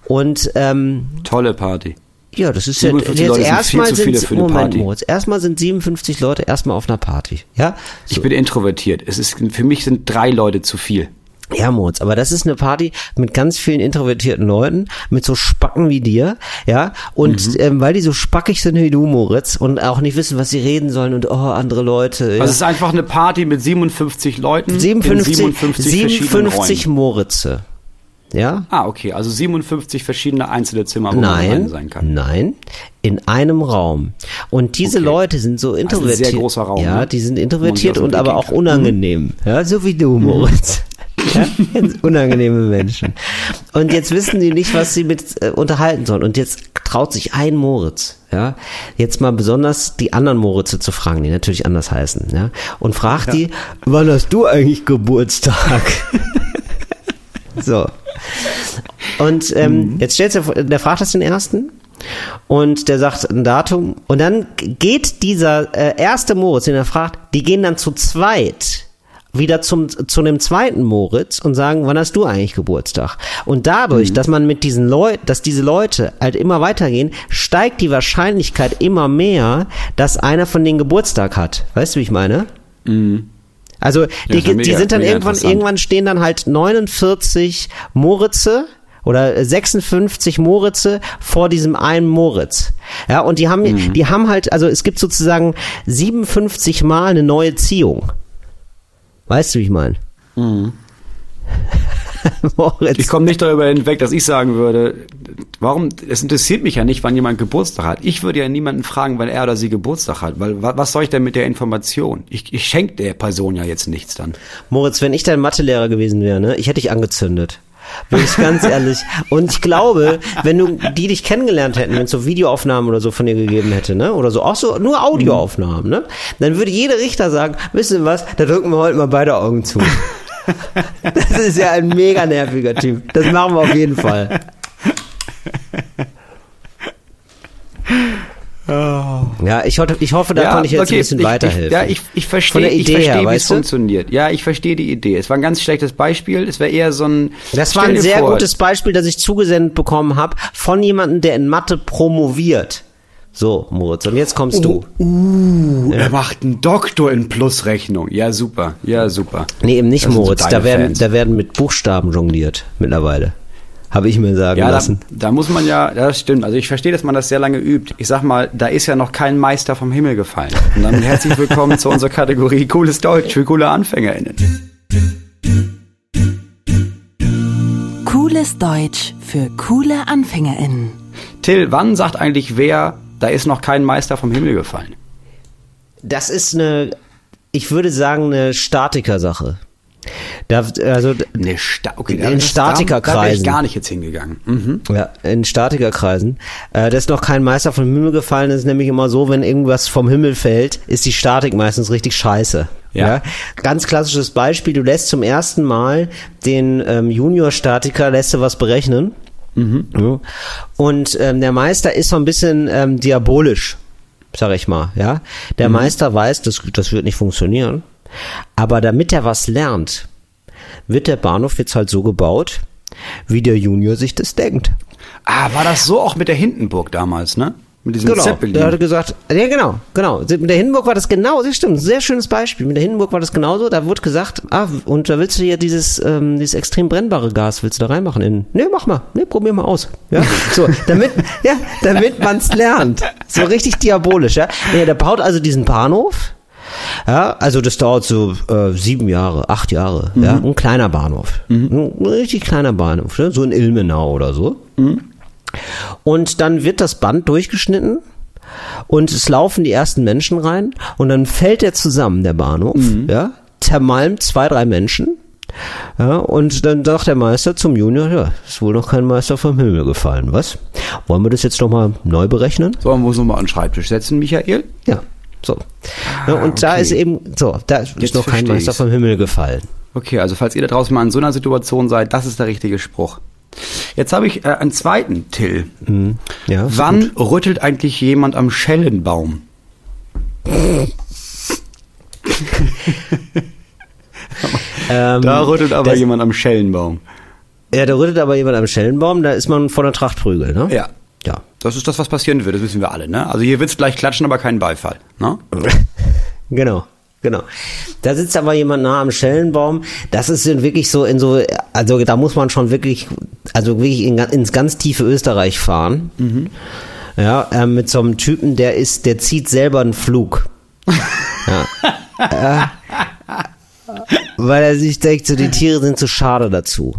Und ähm, tolle Party. Ja, das ist ja jetzt Leute erstmal sind, sind Moment, Moritz, erstmal sind 57 Leute erstmal auf einer Party. Ja. So. Ich bin introvertiert. Es ist für mich sind drei Leute zu viel. Ja, Moritz, aber das ist eine Party mit ganz vielen introvertierten Leuten, mit so Spacken wie dir, ja, und mhm. ähm, weil die so spackig sind wie du, Moritz, und auch nicht wissen, was sie reden sollen und oh, andere Leute. Ja. Also es ist einfach eine Party mit 57 Leuten 57, 57, 57 Moritze. Ja? Ah, okay. Also 57 verschiedene einzelne Zimmer, wo nein, man sein kann. Nein, in einem Raum. Und diese okay. Leute sind so introvertiert. Also ein sehr großer Raum. Ja, ne? die sind introvertiert und aber auch unangenehm. Mhm. Ja, so wie du, Moritz. Ja, unangenehme Menschen. Und jetzt wissen die nicht, was sie mit äh, unterhalten sollen. Und jetzt traut sich ein Moritz, ja, jetzt mal besonders die anderen Moritze zu fragen, die natürlich anders heißen, ja, und fragt ja. die, wann hast du eigentlich Geburtstag? so. Und ähm, mhm. jetzt stellt er, der fragt das den ersten und der sagt ein Datum und dann geht dieser äh, erste Moritz, den er fragt, die gehen dann zu zweit wieder zum, zu dem zweiten Moritz und sagen, wann hast du eigentlich Geburtstag? Und dadurch, Mhm. dass man mit diesen Leuten, dass diese Leute halt immer weitergehen, steigt die Wahrscheinlichkeit immer mehr, dass einer von denen Geburtstag hat. Weißt du, wie ich meine? Also die, ja die mega- sind dann irgendwann, irgendwann stehen dann halt 49 Moritze oder 56 Moritze vor diesem einen Moritz. Ja, und die haben, Mhm. die haben halt, also es gibt sozusagen 57 Mal eine neue Ziehung. Weißt du, wie ich meine? Moritz. Ich komme nicht darüber hinweg, dass ich sagen würde, warum, es interessiert mich ja nicht, wann jemand Geburtstag hat. Ich würde ja niemanden fragen, wann er oder sie Geburtstag hat, weil wa- was soll ich denn mit der Information? Ich, ich schenke der Person ja jetzt nichts dann. Moritz, wenn ich dein Mathelehrer gewesen wäre, ne, ich hätte dich angezündet. Bin ich ganz ehrlich. Und ich glaube, wenn du die dich kennengelernt hätten, wenn es so Videoaufnahmen oder so von dir gegeben hätte, ne, oder so, auch so nur Audioaufnahmen, ne, dann würde jeder Richter sagen, wissen Sie was, da drücken wir heute mal beide Augen zu. Das ist ja ein mega nerviger Typ. Das machen wir auf jeden Fall. Ja, ich, hoffe- ich hoffe, da konnte ich jetzt ein bisschen weiterhelfen. Ich, ja, ich, ich Von verstehe, der ich Idee verstehe her, wie es funktioniert. Ja, ich verstehe die Idee. Es war ein ganz schlechtes Beispiel. Es wäre eher so ein. Das war ein sehr vor, gutes Beispiel, das ich zugesendet bekommen habe von jemandem, der in Mathe promoviert. So, Moritz, und jetzt kommst du. Uh, er macht einen Doktor in Plusrechnung. Ja, super. Ja, super. Nee, eben nicht Das so Moritz, deine da werden, Fans. da werden mit Buchstaben jongliert mittlerweile. Habe ich mir sagen Ja, da, lassen. da muss man ja, das stimmt. Also ich verstehe, dass man das sehr lange übt. Ich sag mal, da ist ja noch kein Meister vom Himmel gefallen. Und dann herzlich willkommen zu unserer Kategorie Cooles Deutsch für coole AnfängerInnen. Cooles Deutsch für coole AnfängerInnen. Till, wann sagt eigentlich wer, da ist noch kein Meister vom Himmel gefallen? Das ist eine, ich würde sagen, eine Statiker-Sache. Da, also, Ne, Sta okay, In Statikerkreisen. Da, da ich gar nicht jetzt hingegangen. Mhm. Ja, in Statikerkreisen. Äh, da ist noch kein Meister vom Himmel gefallen. Das ist nämlich immer so, wenn irgendwas vom Himmel fällt, ist die Statik meistens richtig scheiße. Ja. Ganz klassisches Beispiel, du lässt zum ersten Mal den ähm, Junior-Statiker, lässt du was berechnen. Ja. Und ähm, der Meister ist so ein bisschen ähm, diabolisch, sag ich mal. Ja, Der Meister weiß, das, das wird nicht funktionieren. Aber damit er was lernt, wird der Bahnhof jetzt halt so gebaut, wie der Junior sich das denkt. Ah, war das so auch mit der Hindenburg damals, ne? Mit diesem Genau. Zeppelin. Der hatte gesagt, ja genau, genau. Mit der Hindenburg war das genau, das stimmt, sehr schönes Beispiel. Mit der Hindenburg war das genauso. Da wurde gesagt, ah, und da willst du hier dieses, ähm, dieses extrem brennbare Gas, willst du da reinmachen? In, nee, mach mal, nee, probier mal aus. Ja, so, damit, ja, damit man's lernt. So richtig diabolisch, ja. Nee, der baut also diesen Bahnhof. Ja, also das dauert so äh, sieben Jahre, acht Jahre, ja, ein kleiner Bahnhof, ein richtig kleiner Bahnhof, ne? so in Ilmenau oder so. Und dann wird das Band durchgeschnitten und es laufen die ersten Menschen rein und dann fällt er zusammen, der Bahnhof, ja, zermalmt zwei, drei Menschen. Ja, und dann sagt der Meister zum Junior, ja, ist wohl noch kein Meister vom Himmel gefallen, was? Wollen wir das jetzt nochmal neu berechnen? Sollen wir uns nochmal an den Schreibtisch setzen, Michael? Ja, so. Ja, und da okay. ist eben, so, da ist Jetzt noch kein Meister ich's. vom Himmel gefallen. Okay, also falls ihr da draußen mal in so einer Situation seid, das ist der richtige Spruch. Jetzt habe ich äh, einen zweiten Till. Ja, ist Wann rüttelt eigentlich jemand am Schellenbaum? Ähm, Da rüttelt aber das- jemand am Schellenbaum. Ja, da rüttelt aber jemand am Schellenbaum, da ist man von der Trachtprügel, ne? Ja. Ja. Das ist das, was passieren wird, das wissen wir alle, ne? Also hier wird's gleich klatschen, aber keinen Beifall, ne? Genau, genau. Da sitzt aber jemand nah am Schellenbaum. Das ist wirklich so in so, also da muss man schon wirklich, also wirklich in, ins ganz tiefe Österreich fahren. Ja, äh, mit so einem Typen, der ist, der zieht selber einen Flug. ja. äh, weil er sich denkt, so die Tiere sind zu schade dazu.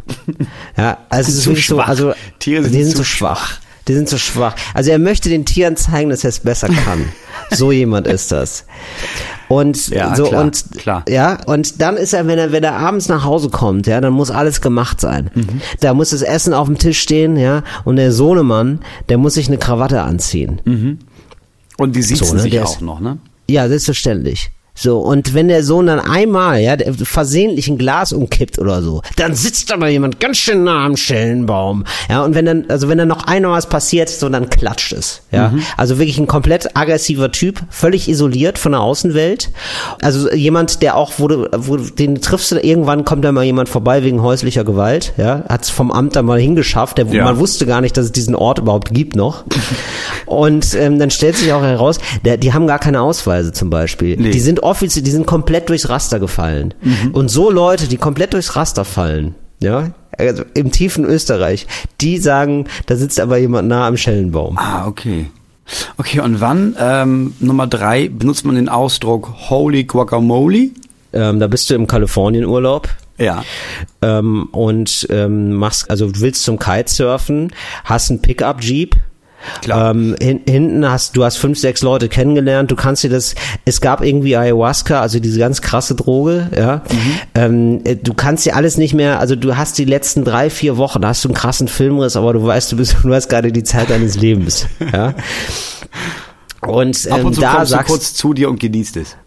Ja, also es ist wirklich so, also Tiere sind die sind zu schwach. Die sind zu schwach. Also er möchte den Tieren zeigen, dass er es besser kann. so jemand ist das. Und Ja, so klar, und klar. ja und dann ist er, wenn er wenn er abends nach Hause kommt, ja, dann muss alles gemacht sein. Mhm. Da muss das Essen auf dem Tisch stehen, ja, und der Sohnemann, der muss sich eine Krawatte anziehen. Und die siezen ne, sich der auch ist- noch, ne? Ja, selbstverständlich. So, und wenn der Sohn dann einmal, ja, versehentlich ein Glas umkippt oder so, dann sitzt aber jemand ganz schön nah am Schellenbaum. Ja, und wenn dann, also wenn dann noch einmal was passiert, so dann klatscht es. Ja, Mhm. also wirklich ein komplett aggressiver Typ, völlig isoliert von der Außenwelt. Also jemand, der auch, wo du, wo du, den triffst du, irgendwann kommt da mal jemand vorbei wegen häuslicher Gewalt, ja, hat's vom Amt dann mal hingeschafft, der, Ja. man wusste gar nicht, dass es diesen Ort überhaupt gibt noch. Und ähm, dann stellt sich auch heraus, der, die haben gar keine Ausweise zum Beispiel. Nee. Die sind offiziell, die sind komplett durchs Raster gefallen. Und so Leute, die komplett durchs Raster fallen, ja, also im tiefen Österreich, die sagen, da sitzt aber jemand nah am Schellenbaum. Ah, okay. Okay, und wann, ähm, Nummer drei, benutzt man den Ausdruck Holy Guacamole? Ähm, da bist du im Kalifornienurlaub. Ja. ähm, und ähm, machst, also du willst zum Kitesurfen, hast einen Pickup-Jeep. Klar. Ähm, hin, hinten hast du hast fünf, sechs Leute kennengelernt. Du kannst dir das. Es gab irgendwie Ayahuasca, also diese ganz krasse Droge. Ja, ähm, äh, du kannst dir alles nicht mehr. Also du hast die letzten drei, vier Wochen, hast du einen krassen Filmriss, aber du weißt, du bist, du hast gerade die Zeit deines Lebens. Ja. Und, ähm, Ab und zu da kommst sagst du kurz zu dir und genießt es.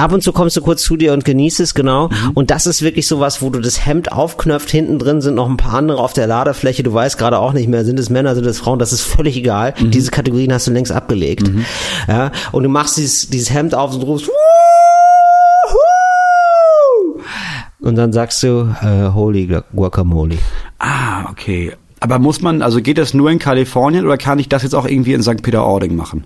Ab und zu kommst du kurz zu dir und genießt es, genau. Mhm. Und das ist wirklich sowas, wo du das Hemd aufknöpft, hinten drin sind noch ein paar andere auf der Ladefläche, du weißt gerade auch nicht mehr, sind es Männer, sind es Frauen, das ist völlig egal. Mhm. Diese Kategorien hast du längst abgelegt. Ja, und du machst dieses, dieses Hemd auf und rufst "Woohoo!" und dann sagst du äh, Holy Gu- Guacamole. Ah, okay. Aber muss man, also geht das nur in Kalifornien oder kann ich das jetzt auch irgendwie in St. Peter-Ording machen?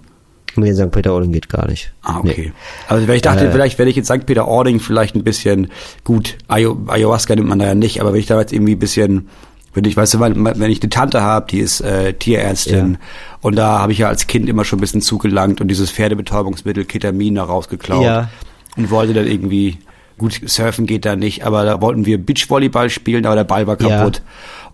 Nee, St. Peter-Ording geht gar nicht. Ah, Nee. okay. Also weil ich dachte, vielleicht werde ich in St. Peter-Ording vielleicht ein bisschen, gut, Ayo- Ayahuasca nimmt man da ja nicht, aber wenn ich da jetzt irgendwie ein bisschen, wenn ich, weißt du, wenn ich eine Tante habe, die ist äh, Tierärztin Ja. und da habe ich ja als Kind immer schon ein bisschen zugelangt und dieses Pferdebetäubungsmittel Ketamin da rausgeklaut Ja. und wollte dann irgendwie, gut, surfen geht da nicht, aber da wollten wir Beachvolleyball spielen, aber der Ball war Ja. kaputt.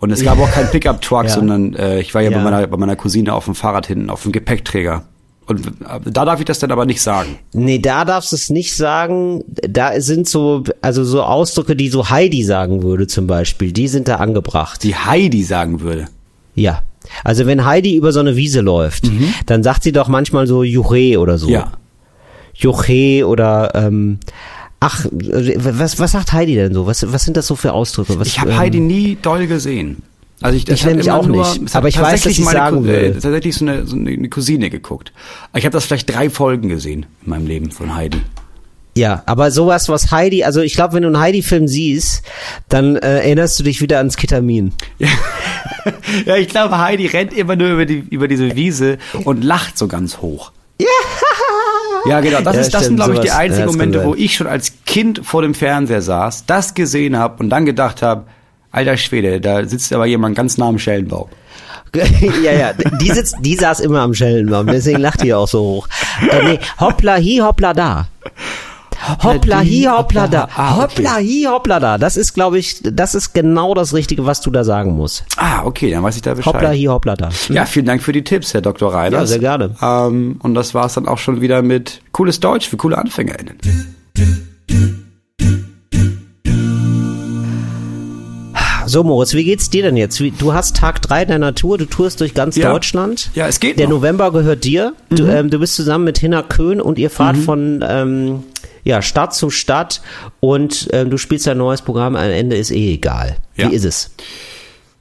Und es gab auch keinen Pickup-Truck, Ja. sondern äh, ich war ja, Ja. Bei, meiner, bei meiner Cousine auf dem Fahrrad hinten, auf dem Gepäckträger. Und äh, da darf ich das dann aber nicht sagen. Nee, da darfst du es nicht sagen. Da sind so, also so Ausdrücke, die so Heidi sagen würde zum Beispiel, die sind da angebracht. Die Heidi sagen würde. Ja. Also wenn Heidi über so eine Wiese läuft, dann sagt sie doch manchmal so Juche oder so. Mhm. Ja. Juche oder ähm, ach, äh, was, was sagt Heidi denn so? Was, was sind das so für Ausdrücke? Was, Ich habe ähm, Heidi nie doll gesehen. Also ich, Ich nämlich auch nur, nicht. Aber ich weiß, dass meine sagen will. äh, tatsächlich so eine, so eine Cousine geguckt. Ich habe das vielleicht drei Folgen gesehen in meinem Leben von Heidi. Ja, aber sowas, was Heidi, also ich glaube, wenn du einen Heidi-Film siehst, dann äh, erinnerst du dich wieder ans Ketamin. Ja, ich glaube, Heidi rennt immer nur über, die, über diese Wiese und lacht so ganz hoch. Ja, genau. Das, Ja, ist, das sind, glaube ich, die einzigen Ja, Momente, wo ich schon als Kind vor dem Fernseher saß, das gesehen habe und dann gedacht habe, alter Schwede, da sitzt aber jemand ganz nah am Schellenbaum. ja, ja, die sitzt, die saß immer am Schellenbaum, deswegen lacht die auch so hoch. Äh, nee, hoppla hi, hoppla da. Hoppla hi, hoppla da. Ah. Hoppla hi, hoppla da. Das ist, glaube ich, das ist genau das Richtige, was du da sagen musst. Ah, okay, dann weiß ich da Bescheid. Hoppla hi, hoppla da. Ja, vielen Dank für die Tipps, Herr Dr. Reilers. Ja, sehr gerne. Ähm, und das war's dann auch schon wieder mit cooles Deutsch für coole AnfängerInnen. So, Moritz, wie geht's dir denn jetzt? Du hast Tag drei deiner Tour, du tourst durch ganz Ja. Deutschland. Ja, es geht Der noch. November gehört dir. Du, Mhm. ähm, du bist zusammen mit Hinner Köhn und ihr fahrt von ähm, ja, Stadt zu Stadt und ähm, du spielst ein neues Programm, am Ende ist eh egal. Ja. Wie ist es?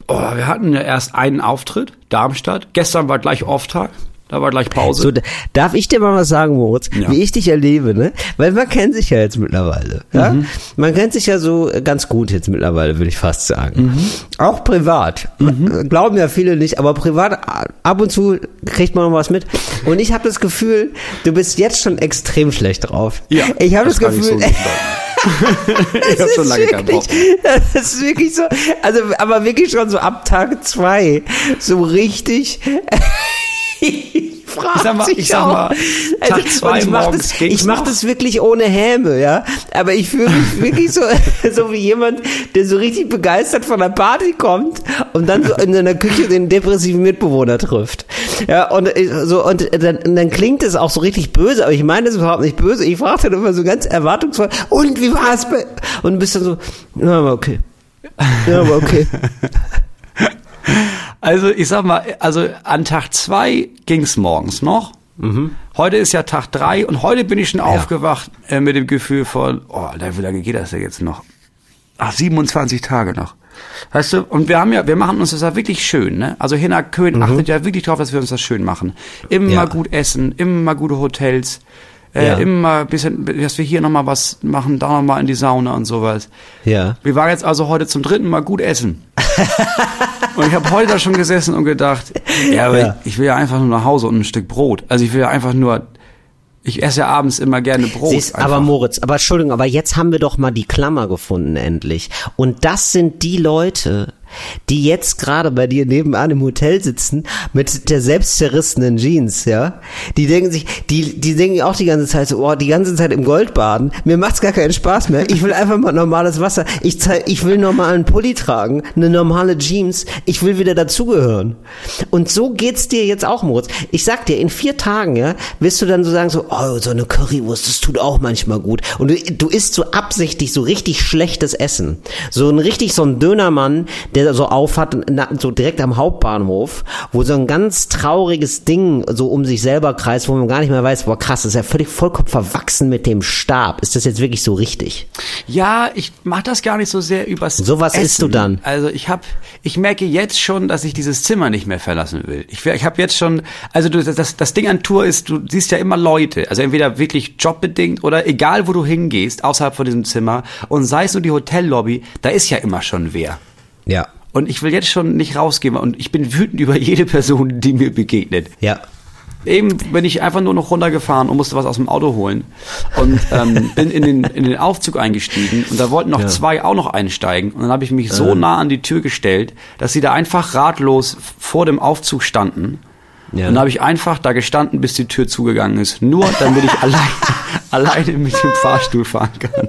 Oh, wir hatten ja erst einen Auftritt, Darmstadt. Gestern war gleich Off-Tag, da war gleich Pause. So, darf ich dir mal was sagen, Moritz, Ja. wie ich dich erlebe, ne? Weil man kennt sich ja jetzt mittlerweile. Ja? Man kennt sich ja so äh, ganz gut jetzt mittlerweile, würde ich fast sagen. Auch privat. Äh, Glauben ja viele nicht, aber privat ab und zu kriegt man noch was mit. Und ich habe das Gefühl, du bist jetzt schon extrem schlecht drauf. ja, ich habe das, ich Gefühl, ich habe schon lange keinen Bock. das ist wirklich so, also aber wirklich schon so ab Tag zwei, so richtig. ich sag mal- ich sag mal, Tag und zwei ich mach das, ich mach noch. das wirklich ohne Häme, ja. Aber ich fühle mich wirklich so, so wie jemand, der so richtig begeistert von der Party kommt und dann so in seiner Küche den depressiven Mitbewohner trifft. Ja, und ich- so, und dann, und dann klingt es auch so richtig böse, aber ich meine das überhaupt nicht böse. Ich frage dann immer so ganz erwartungsvoll, und wie war es bei, und bist dann so, aber okay. Ja, aber okay. Also ich sag mal, also an Tag zwei ging's morgens noch. Heute ist ja Tag drei und heute bin ich schon aufgewacht äh, mit dem Gefühl von, oh, Alter, wie lange geht das denn jetzt noch? Ach, 27 Tage noch. Weißt du, und wir haben ja, wir machen uns das ja wirklich schön, ne? Also Hina Köhn achtet ja wirklich darauf, dass wir uns das schön machen. Immer Mhm. Ja. gut essen, immer gute Hotels, äh, Ja. immer ein bisschen, dass wir hier nochmal was machen, da nochmal in die Sauna und sowas. Ja. Wir waren jetzt also heute zum dritten Mal gut essen. und ich habe heute da schon gesessen und gedacht, ja, aber Ja. Ich, ich will ja einfach nur nach Hause und ein Stück Brot. Also ich will ja einfach nur, ich esse ja abends immer gerne Brot. Siehst, aber Moritz, aber Entschuldigung, aber jetzt haben wir doch mal die Klammer gefunden endlich. Und das sind die Leute, die jetzt gerade bei dir nebenan im Hotel sitzen mit der selbstzerrissenen Jeans, ja? Die denken sich, die, die denken auch die ganze Zeit so, oh, die ganze Zeit im Gold baden. Mir macht's gar keinen Spaß mehr. Ich will einfach mal normales Wasser. Ich, zei- ich will normalen Pulli tragen, eine normale Jeans. Ich will wieder dazugehören. Und so geht's dir jetzt auch, Moritz. Ich sag dir, in vier Tagen, ja, wirst du dann so sagen, so, oh, so eine Currywurst, das tut auch manchmal gut. Und du, du isst so absichtlich so richtig schlechtes Essen. So ein richtig, so ein Dönermann, der so aufhat, so direkt am Hauptbahnhof, wo so ein ganz trauriges Ding so um sich selber kreist, wo man gar nicht mehr weiß, boah krass, ist ja völlig vollkommen verwachsen mit dem Stab. Ist das jetzt wirklich so richtig? Ja, ich mach das gar nicht so sehr übers So was Essen. isst du dann? Also ich hab, ich merke jetzt schon, dass ich dieses Zimmer nicht mehr verlassen will. Ich, ich habe jetzt schon, also du, das, das Ding an Tour ist, du siehst ja immer Leute, also entweder wirklich jobbedingt oder egal wo du hingehst, außerhalb von diesem Zimmer und sei es nur die Hotellobby, da ist ja immer schon wer. Ja. Und ich will jetzt schon nicht rausgehen und ich bin wütend über jede Person, die mir begegnet. Ja. Eben bin ich einfach nur noch runtergefahren und musste was aus dem Auto holen und ähm, bin in den, in den Aufzug eingestiegen und da wollten noch Ja. zwei auch noch einsteigen und dann habe ich mich so nah an die Tür gestellt, dass sie da einfach ratlos vor dem Aufzug standen. Ja. Dann habe ich einfach da gestanden, bis die Tür zugegangen ist, nur damit ich allein, alleine mit dem Fahrstuhl fahren kann.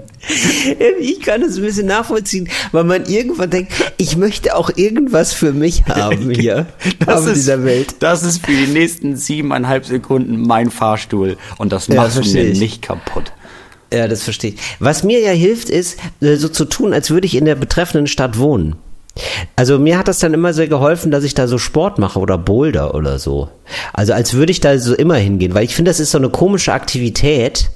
Ich kann es ein bisschen nachvollziehen, weil man irgendwann denkt, ich möchte auch irgendwas für mich haben hier auf ist, dieser Welt. das ist für die nächsten siebeneinhalb Sekunden mein Fahrstuhl und das Ja, machst du versteh mir ich. nicht kaputt. Ja, das verstehe ich. Was mir ja hilft, ist, äh, so zu tun, als würde ich in der betreffenden Stadt wohnen. Also mir hat das dann immer sehr geholfen, dass ich da so Sport mache oder Boulder oder so. Also als würde ich da so immer hingehen, weil ich finde, das ist so eine komische Aktivität,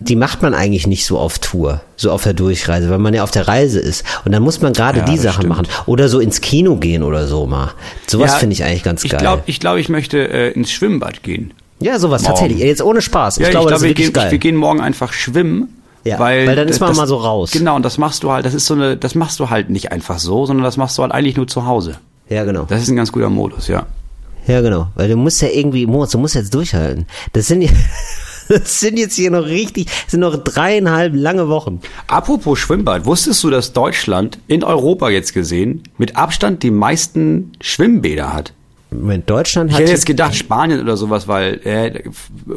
die macht man eigentlich nicht so auf Tour, so auf der Durchreise, weil man ja auf der Reise ist. Und dann muss man gerade Ja, die das Sachen stimmt. machen. Oder so ins Kino gehen oder so mal. Sowas Ja, finde ich eigentlich ganz ich geil. Glaub, ich glaube, ich möchte äh, ins Schwimmbad gehen. ja, sowas morgen. tatsächlich. Jetzt ohne Spaß. Ich Ja, glaube, ich das glaube, ist wir, gehen, geil. wir gehen morgen einfach schwimmen. Ja, weil, weil dann ist man das- mal so raus. Genau, und das machst du halt, das ist so eine, das machst du halt nicht einfach so, sondern das machst du halt eigentlich nur zu Hause. ja, genau. Das ist ein ganz guter Modus, ja. Ja, genau. Weil du musst ja irgendwie, Moritz, du musst jetzt durchhalten. Das sind, das sind jetzt hier noch richtig, das sind noch dreieinhalb lange Wochen. Apropos Schwimmbad, wusstest du, dass Deutschland in Europa jetzt gesehen mit Abstand die meisten Schwimmbäder hat? Moment, Deutschland Ich hat. hätte jetzt gedacht Spanien oder sowas, weil äh,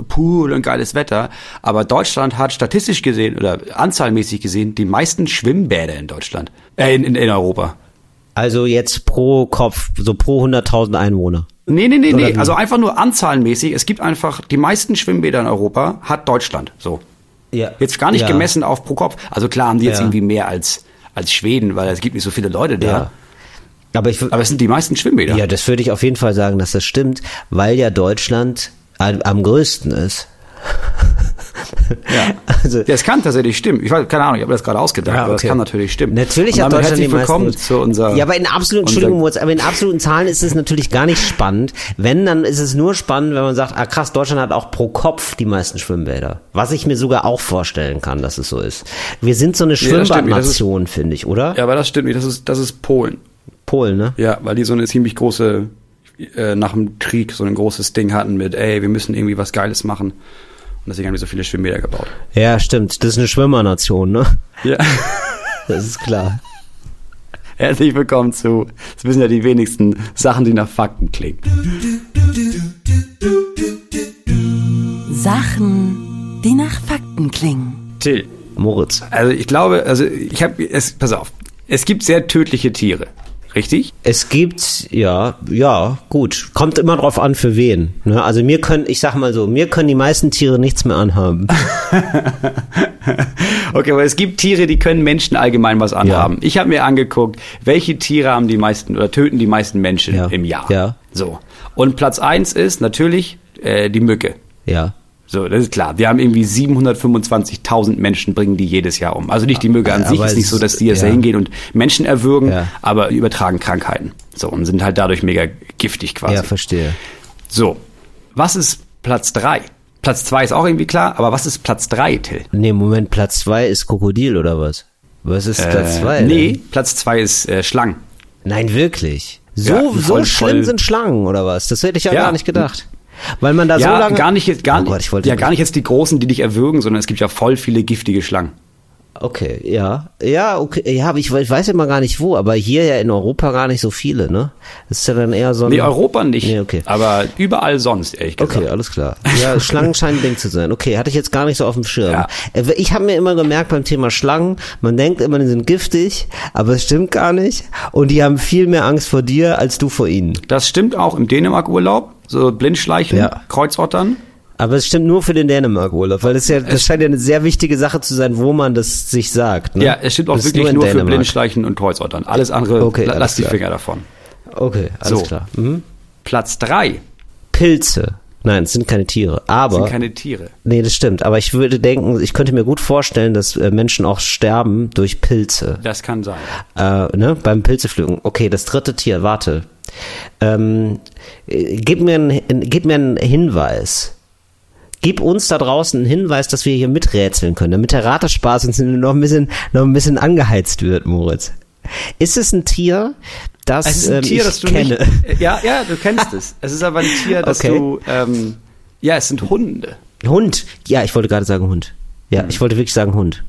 Pool und geiles Wetter. Aber Deutschland hat statistisch gesehen oder anzahlmäßig gesehen die meisten Schwimmbäder in Deutschland, äh, in, in, in Europa. also jetzt pro Kopf, so pro 100.000 Einwohner. Nee, nee, nee, Oder nee. wie? Also einfach nur anzahlenmäßig. Es gibt einfach die meisten Schwimmbäder in Europa hat Deutschland. So. Ja. Jetzt gar nicht ja. gemessen auf pro Kopf. Also klar haben die jetzt Ja. irgendwie mehr als, als Schweden, weil es gibt nicht so viele Leute da. Ja. Aber ich, Aber es sind die meisten Schwimmbäder. ja, das würde ich auf jeden Fall sagen, dass das stimmt, weil ja Deutschland am, am größten ist. Ja. Also, Ja, es kann tatsächlich stimmen. Ich weiß, keine Ahnung, ich habe das gerade ausgedacht, Ja, aber das okay. kann natürlich stimmen. Natürlich hat Deutschland herzlich die meisten. zu unserer. ja, aber in absoluten, unser- Entschuldigung, aber in absoluten Zahlen ist es natürlich gar nicht spannend. Wenn, dann ist es nur spannend, wenn man sagt, ah krass, Deutschland hat auch pro Kopf die meisten Schwimmbäder. Was ich mir sogar auch vorstellen kann, dass es so ist. Wir sind so eine das. Das Schwimmbadnation, finde ich, oder? Ja, aber das stimmt nicht. Das ist, das ist Polen. Polen, ne? Ja, weil die so eine ziemlich große, äh, nach dem Krieg so ein großes Ding hatten mit, ey, wir müssen irgendwie was Geiles machen. Und deswegen haben die so viele Schwimmbäder gebaut. Ja, stimmt. Das ist eine Schwimmernation, ne? Ja. Das ist klar. Herzlich willkommen zu, das wissen ja die wenigsten Sachen, die nach Fakten klingen. Sachen, die nach Fakten klingen. Till, Moritz. also ich glaube, also ich habe, pass auf, es gibt sehr tödliche Tiere, richtig? Es gibt, ja, ja, gut. Kommt immer drauf an, für wen. Ne? Also mir können, ich sag mal so, mir können die meisten Tiere nichts mehr anhaben. Okay, aber es gibt Tiere, die können Menschen allgemein was anhaben. Ich habe mir angeguckt, welche Tiere haben die meisten oder töten die meisten Menschen Ja. im Jahr. Ja. So. Und Platz eins ist natürlich äh, die Mücke. Ja. So, das ist klar. Wir haben irgendwie 725.000 Menschen bringen die jedes Jahr um. Also nicht die Mügge an Aber sich, ist nicht so, dass die jetzt ja. da hingehen und Menschen erwürgen, Ja. aber übertragen Krankheiten. So, und sind halt dadurch mega giftig quasi. Ja, verstehe. so, was ist Platz drei? Platz zwei ist auch irgendwie klar, aber was ist Platz drei, Till? Nee, Moment, Platz zwei ist Krokodil oder was? Was ist Platz zwei? Äh, nee, denn? Platz zwei ist äh, Schlangen. Nein, wirklich. So, Ja, so voll- schlimm voll- sind Schlangen oder was? Das hätte ich ja, Ja. gar nicht gedacht. Weil man da ja, so lange. gar nicht jetzt, gar, oh Gott, ich wollte ja, gar nicht jetzt die großen, die dich erwürgen, sondern es gibt ja voll viele giftige Schlangen. Okay, ja. Ja, okay. Ja, aber ich, ich weiß immer gar nicht wo, aber hier ja in Europa gar nicht so viele, ne? Das ist ja dann eher so ein. Nee, Europa nicht, Nee, okay. aber überall sonst, ehrlich gesagt. Okay, alles klar. Ja, Schlangen scheinen ein Ding zu sein. Okay, hatte ich jetzt gar nicht so auf dem Schirm. Ja. Äh, Ich habe mir immer gemerkt beim Thema Schlangen, man denkt immer, die sind giftig, aber es stimmt gar nicht. Und die haben viel mehr Angst vor dir als du vor ihnen. Das stimmt auch im Dänemark-Urlaub, so Blindschleichen, Ja. Kreuzottern. Aber es stimmt nur für den Dänemark-Urlaub, weil das ja, das scheint ja eine sehr wichtige Sache zu sein, wo man das sich sagt. Ne? Ja, es stimmt auch Das wirklich in nur, für. Blindschleichen und Kreuzottern. Alles andere, Okay, alles lass die klar. Finger davon. Okay, alles So. klar. Mhm. Platz drei Pilze. Nein, es sind keine Tiere. Aber. sind keine Tiere. Nee, das stimmt. Aber ich würde denken, ich könnte mir gut vorstellen, dass äh, Menschen auch sterben durch Pilze. Das kann sein. Äh, ne? Beim Pilzepflücken. Okay, das dritte Tier, warte. Ähm, äh, gib, mir einen, gib mir einen Hinweis. Gib uns da draußen einen Hinweis, dass wir hier miträtseln können, damit der Ratespaß uns noch ein bisschen, noch ein bisschen angeheizt wird, Moritz. Ist es ein Tier, das Es ist ein ähm, Tier, ich das du kenne? nicht. Ja, ja, du kennst es. Es ist aber ein Tier, das Okay. du. Ähm, ja, es sind Hunde. Hund. Ja, ich wollte gerade sagen Hund. Ja, Hm. ich wollte wirklich sagen Hund.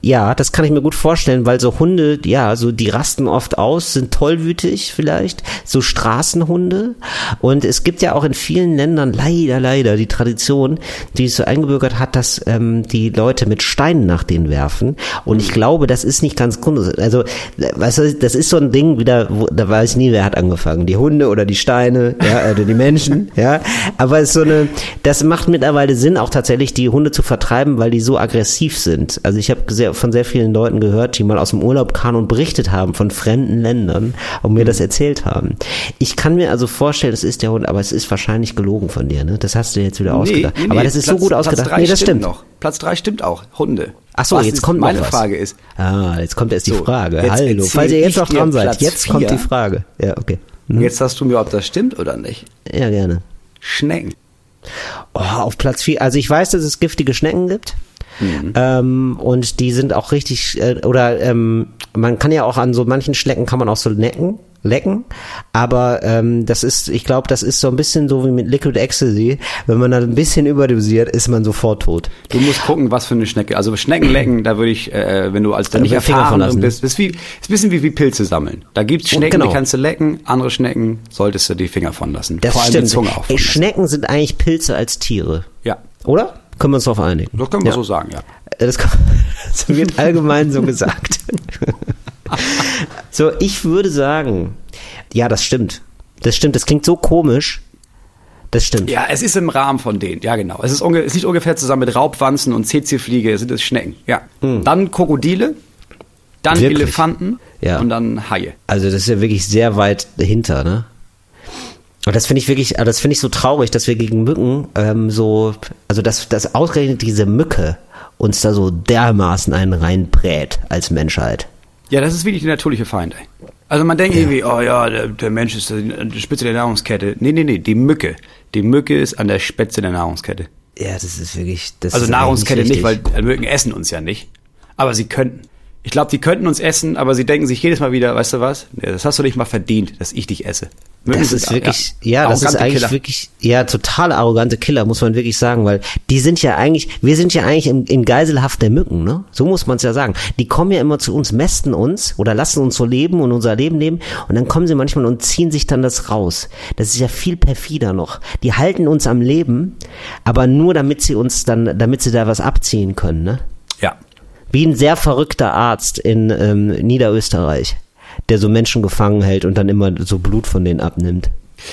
Ja, das kann ich mir gut vorstellen, weil so Hunde, ja, so die rasten oft aus, sind tollwütig vielleicht, so Straßenhunde. Und es gibt ja auch in vielen Ländern leider, leider die Tradition, die es so eingebürgert hat, dass ähm, die Leute mit Steinen nach denen werfen. Und ich glaube, das ist nicht ganz grund. Also, weißt du, das ist so ein Ding wieder, wo, da weiß ich nie, wer hat angefangen. Die Hunde oder die Steine, ja, oder die Menschen, ja. Aber es ist so eine, das macht mittlerweile Sinn, auch tatsächlich die Hunde zu vertreiben, weil die so aggressiv sind. Also ich habe sehr, von sehr vielen Leuten gehört, die mal aus dem Urlaub kamen und berichtet haben von fremden Ländern und mir das erzählt haben. Ich kann mir also vorstellen, das ist der Hund, aber es ist wahrscheinlich gelogen von dir, ne? Das hast du jetzt wieder ausgedacht. aber das ist so Platz- gut ausgedacht. Nee, das stimmt. noch. Platz drei stimmt auch. Hunde. Ach so, Was jetzt kommt Meine was. Frage ist, Ah, jetzt kommt erst die So, Frage. Hallo, falls ihr jetzt noch dran seid, Platz jetzt kommt vier. die Frage. Ja, okay. Hm? jetzt sagst du mir, ob das stimmt oder nicht. Ja, gerne. Schnecken. Oh, auf Platz vier. Also ich weiß, dass es giftige Schnecken gibt. Mhm. Ähm, und die sind auch richtig, äh, oder ähm, man kann ja auch an so manchen Schnecken kann man auch so necken, lecken. Aber ähm, das ist, ich glaube, das ist so ein bisschen so wie mit Liquid Ecstasy. Wenn man da ein bisschen überdosiert, ist man sofort tot. Du musst gucken, was für eine Schnecke. Also Schnecken lecken, da würde ich, äh, wenn du als da nicht Finger erfahren lassen. bist, ist wie, ist ein bisschen wie, wie Pilze sammeln. Da gibt's Schnecken, genau. die kannst du lecken, andere Schnecken solltest du die Finger von lassen. Das Vor allem stimmt. die Zunge auf. Schnecken sind eigentlich Pilze als Tiere. Ja, Oder? Können wir uns darauf einigen? das können wir ja. so sagen, ja. Das, kann, das wird allgemein so gesagt. so, ich würde sagen, ja, das stimmt. Das stimmt, das klingt so komisch. Das stimmt. Ja, es ist im Rahmen von denen, ja genau. Es ist, unge es liegt ungefähr zusammen mit Raubwanzen und CC-Fliege, sind es Schnecken, ja. Dann Krokodile, dann Hm. Wirklich? Elefanten Ja. und dann Haie. Also das ist ja wirklich sehr weit dahinter, ne? Und das finde ich wirklich, das finde ich so traurig, dass wir gegen Mücken ähm, so, also dass, dass ausgerechnet diese Mücke uns da so dermaßen einen reinbrät als Menschheit. Ja, das ist wirklich der natürliche Feind, ey. Also man denkt irgendwie, oh ja, der, der Mensch ist die Spitze der Nahrungskette. Nee, nee, nee, die Mücke. Die Mücke ist an der Spitze der Nahrungskette. Ja, das ist wirklich. Das Also Nahrungskette nicht, weil äh, Mücken essen uns ja nicht. Aber sie könnten. Ich glaube, die könnten uns essen, aber sie denken sich jedes Mal wieder, weißt du was? Das hast du nicht mal verdient, dass ich dich esse. Mücken Das ist wirklich, ja, das ist eigentlich Killer. wirklich, ja, total arrogante Killer, muss man wirklich sagen, weil die sind ja eigentlich, wir sind ja eigentlich in, in Geiselhaft der Mücken, ne? So muss man es ja sagen. Die kommen ja immer zu uns, mästen uns oder lassen uns so leben und unser Leben leben und dann kommen sie manchmal und ziehen sich dann das raus. Das ist ja viel perfider noch. Die halten uns am Leben, aber nur damit sie uns dann, damit sie da was abziehen können, ne? Ja. Wie ein sehr verrückter Arzt in ähm, Niederösterreich, der so Menschen gefangen hält und dann immer so Blut von denen abnimmt.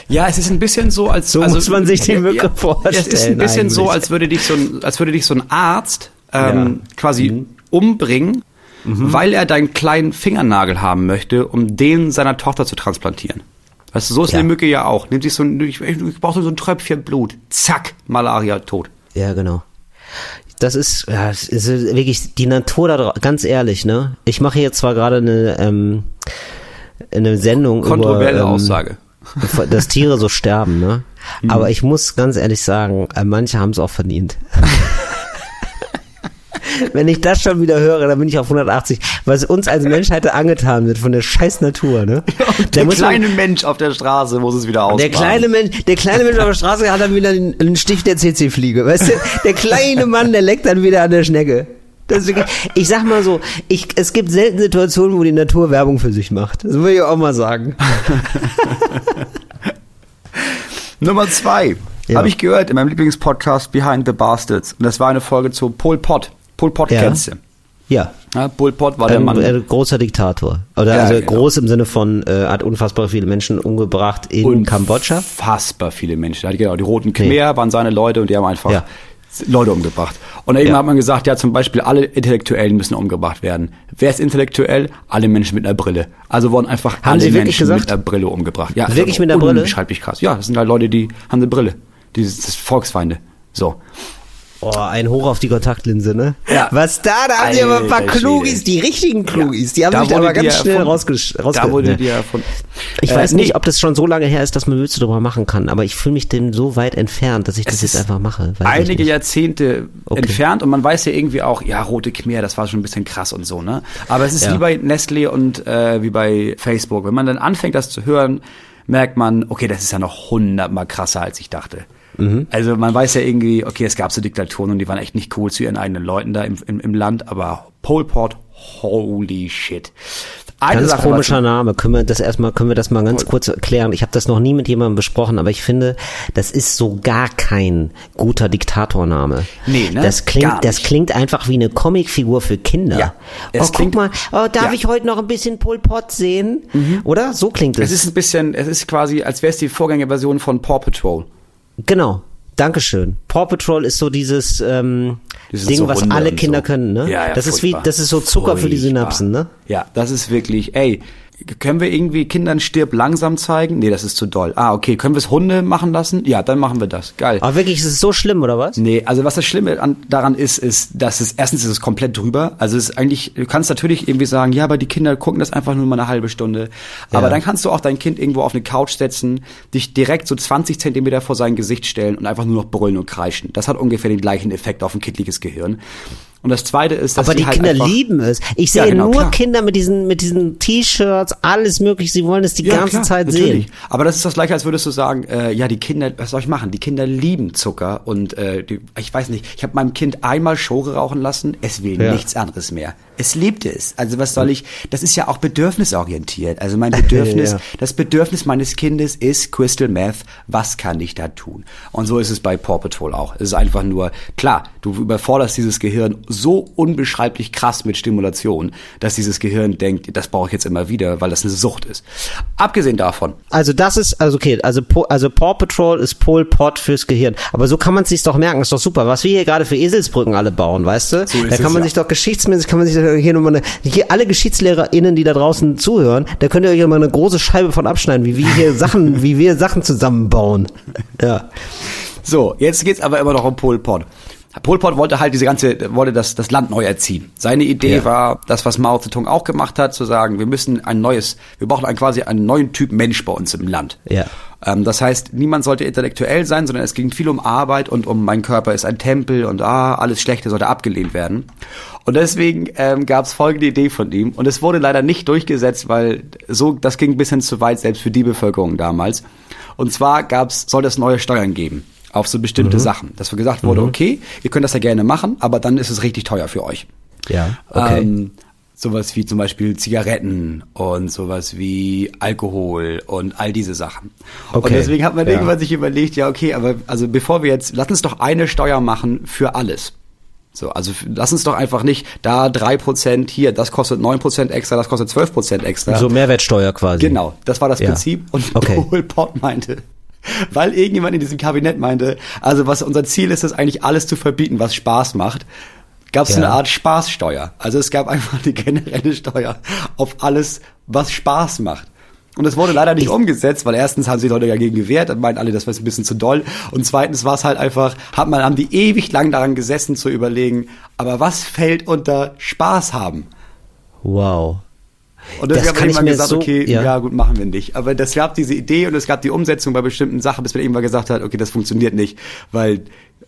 Ja, es ist ein bisschen so, als So muss man sich die Mücke vorstellen Es ist ein bisschen so, eigentlich. als würde dich so ein, als würde dich so ein Arzt ähm, quasi Mhm. umbringen, weil er deinen kleinen Fingernagel haben möchte, um den seiner Tochter zu transplantieren. Weißt du, so ist Ja. eine Mücke ja auch. Nimmt sich so ein, ich, ich brauche so ein Tröpfchen Blut. Zack, Malaria tot. Ja, genau. Das ist, ja, es ist wirklich die Natur da draußen, ganz ehrlich, ne? Ich mache hier zwar gerade eine, ähm, eine Sendung Kontroverse über, ähm, Aussage. dass Tiere so sterben, ne? Aber ich muss ganz ehrlich sagen, äh, manche haben es auch verdient. Wenn ich das schon wieder höre, dann bin ich auf 180, was uns als Menschheit angetan wird von der scheiß Natur, ne? Da Der muss man- kleine Mensch auf der Straße muss es wieder ausbaden. der kleine Mensch, der kleine Mensch auf der Straße hat dann wieder einen, Stich der CC-Fliege. Weißt du, der kleine Mann, der leckt dann wieder an der Schnecke. Wirklich, ich sag mal so, ich, es gibt selten Situationen, wo die Natur Werbung für sich macht. Das will ich auch mal sagen. Nummer zwei. Ja. Habe ich gehört in meinem Lieblingspodcast Behind the Bastards. Und das war eine Folge zu Pol Pot. Pol Pot Ja. kennst du. Ja. Ja, Pol Pot war der Ein, Mann. äh, großer Diktator. Oder Ja, also genau. groß im Sinne von, äh, hat unfassbar viele Menschen umgebracht in Kambodscha. Unfassbar viele Menschen. Genau, die Roten Khmer waren seine Leute und die haben einfach Ja. Leute umgebracht. Und eben hat man gesagt, ja, zum Beispiel alle Intellektuellen müssen umgebracht werden. Wer ist intellektuell? Alle Menschen mit einer Brille. Also wurden einfach Haben alle Sie wirklich Menschen gesagt? mit einer Brille umgebracht. Ja, Wirklich mit einer Brille? Unbeschreiblich krass. Ja, das sind halt Leute, die haben eine Brille. Die das sind Volksfeinde. So. Oh, ein Hoch auf die Kontaktlinse, ne? Ja. Was da? Da haben die aber ein paar Alter Klugis, die richtigen Klugis. Die haben Da sich da aber ganz schnell erfunden. rausgesch rausge Da wurde ne. die erfunden. Ich Äh, weiß nee. nicht, ob das schon so lange her ist, dass man Witze darüber machen kann, aber ich fühle mich dem so weit entfernt, dass ich das Es jetzt ist einfach mache. Einige. Jahrzehnte Okay. entfernt und man weiß ja irgendwie auch, ja, Rote Khmer, das war schon ein bisschen krass und so, ne? Aber es ist Ja. wie bei Nestle und äh, wie bei Facebook. Wenn man dann anfängt, das zu hören, merkt man, okay, das ist ja noch hundertmal krasser, als ich dachte. Mhm. Also man weiß ja irgendwie, okay, es gab so Diktaturen und die waren echt nicht cool zu ihren eigenen Leuten da im, im, im Land, aber Pol Pot, holy shit. Eine Ganz Sache, komischer Name. Können wir das erstmal, können wir das mal ganz kurz erklären? Ich habe das noch nie mit jemandem besprochen, aber ich finde, das ist so gar kein guter Diktatorname. Nee, ne? Das klingt, das klingt einfach wie eine Comicfigur für Kinder. Ja. Oh, Es guck klingt- mal, oh, darf Ja. Mhm. ich heute noch ein bisschen Pol Pot sehen? Oder? So klingt es. Es ist ein bisschen, es ist quasi, als wäre es die Vorgängerversion von Paw Patrol. Genau. Dankeschön. Paw Patrol ist so dieses ähm, Ding, so was Hunde alle Kinder so. können, ne? Ja, ja, das ist wie, furchtbar. das ist so Zucker für die Furchtbar. Synapsen, ne? Ja, das ist wirklich, ey, können wir irgendwie Kindern stirb langsam zeigen? Nee, das ist zu doll. Ah, okay, können wir es Hunde machen lassen? Ja, dann machen wir das. Geil. Aber wirklich, ist es so schlimm, oder was? Nee, also was das Schlimme an, daran ist, ist, dass es erstens ist es komplett drüber. Also es ist eigentlich, du kannst natürlich irgendwie sagen, ja, aber die Kinder gucken das einfach nur mal eine halbe Stunde. Aber Ja. dann kannst du auch dein Kind irgendwo auf eine Couch setzen, dich direkt so 20 Zentimeter vor sein Gesicht stellen und einfach nur noch brüllen und kreischen. Das hat ungefähr den gleichen Effekt auf ein kindliches Gehirn. Und das Zweite ist, dass Aber die halt Kinder lieben es. Ich Ja, sehe genau, nur klar. Kinder mit diesen, mit diesen T-Shirts, alles mögliche. Sie wollen es die ganze klar, Zeit natürlich. sehen. Aber das ist das gleiche, als würdest du sagen, äh, ja, die Kinder, was soll ich machen? Die Kinder lieben Zucker und äh, die, ich weiß nicht, ich habe meinem Kind einmal Schore rauchen lassen, es will Ja. nichts anderes mehr. Es liebt es. Also was soll ich, das ist ja auch bedürfnisorientiert. Also mein Bedürfnis, Ja. das Bedürfnis meines Kindes ist Crystal Meth, was kann ich da tun? Und so ist es bei Paw Patrol auch. Es ist einfach nur, klar, du überforderst dieses Gehirn so unbeschreiblich krass mit Stimulation, dass dieses Gehirn denkt, das brauche ich jetzt immer wieder, weil das eine Sucht ist. Abgesehen davon, Also das ist, also okay, also, also Paw Patrol ist Pol Pot fürs Gehirn. Aber so kann man sich doch merken, ist doch super. Was wir hier gerade für Eselsbrücken alle bauen, weißt du? So da kann es, man ja. sich doch geschichtsmäßig, kann man sich doch hier nochmal eine, hier alle GeschichtslehgerInnen, die da draußen zuhören, da könnt ihr euch mal eine große Scheibe von abschneiden, wie wir hier Sachen, wie wir Sachen zusammenbauen. Ja. So, jetzt geht's aber immer noch um Pol Pot. Pol Pot wollte halt diese ganze, wollte das, das Land neu erziehen. Seine Idee Ja. war, das, was Mao Zedong auch gemacht hat, zu sagen, wir müssen ein neues, wir brauchen ein, quasi einen neuen Typ Mensch bei uns im Land. Ja. Ähm, das heißt, niemand sollte intellektuell sein, sondern es ging viel um Arbeit und um mein Körper ist ein Tempel und ah, alles Schlechte sollte abgelehnt werden. Und deswegen ähm, gab es folgende Idee von ihm und es wurde leider nicht durchgesetzt, weil so das ging ein bisschen zu weit selbst für die Bevölkerung damals. Und zwar gab's, soll es neue Steuern geben auf so bestimmte Sachen. Dass wir gesagt wurde, okay, ihr könnt das ja gerne machen, aber dann ist es richtig teuer für euch. Ja. Okay. Ähm, sowas wie zum Beispiel Zigaretten und sowas wie Alkohol und all diese Sachen. Und Okay, deswegen hat man ja. irgendwann sich überlegt, ja okay, aber also bevor wir jetzt, lass uns doch eine Steuer machen für alles. So, also lass uns doch einfach nicht da drei Prozent hier, das kostet neun Prozent extra, das kostet zwölf Prozent extra. So Mehrwertsteuer quasi. Genau, das war das Ja. Prinzip. Und Okay. Pol Pot meinte, weil irgendjemand in diesem Kabinett meinte, also was unser Ziel ist, ist eigentlich alles zu verbieten, was Spaß macht, gab es Ja. eine Art Spaßsteuer. Also es gab einfach eine generelle Steuer auf alles, was Spaß macht. Und es wurde leider nicht umgesetzt, weil erstens haben sich Leute dagegen gewehrt und meinten alle, das war ein bisschen zu doll. Und zweitens war es halt einfach, hat man, haben die ewig lang daran gesessen zu überlegen, aber was fällt unter Spaß haben? Wow. Und Das irgendwann mir gesagt, so- okay, ja. ja. gut, machen wir nicht. Aber das gab diese Idee und es gab die Umsetzung bei bestimmten Sachen, bis man irgendwann gesagt hat, okay, das funktioniert nicht, weil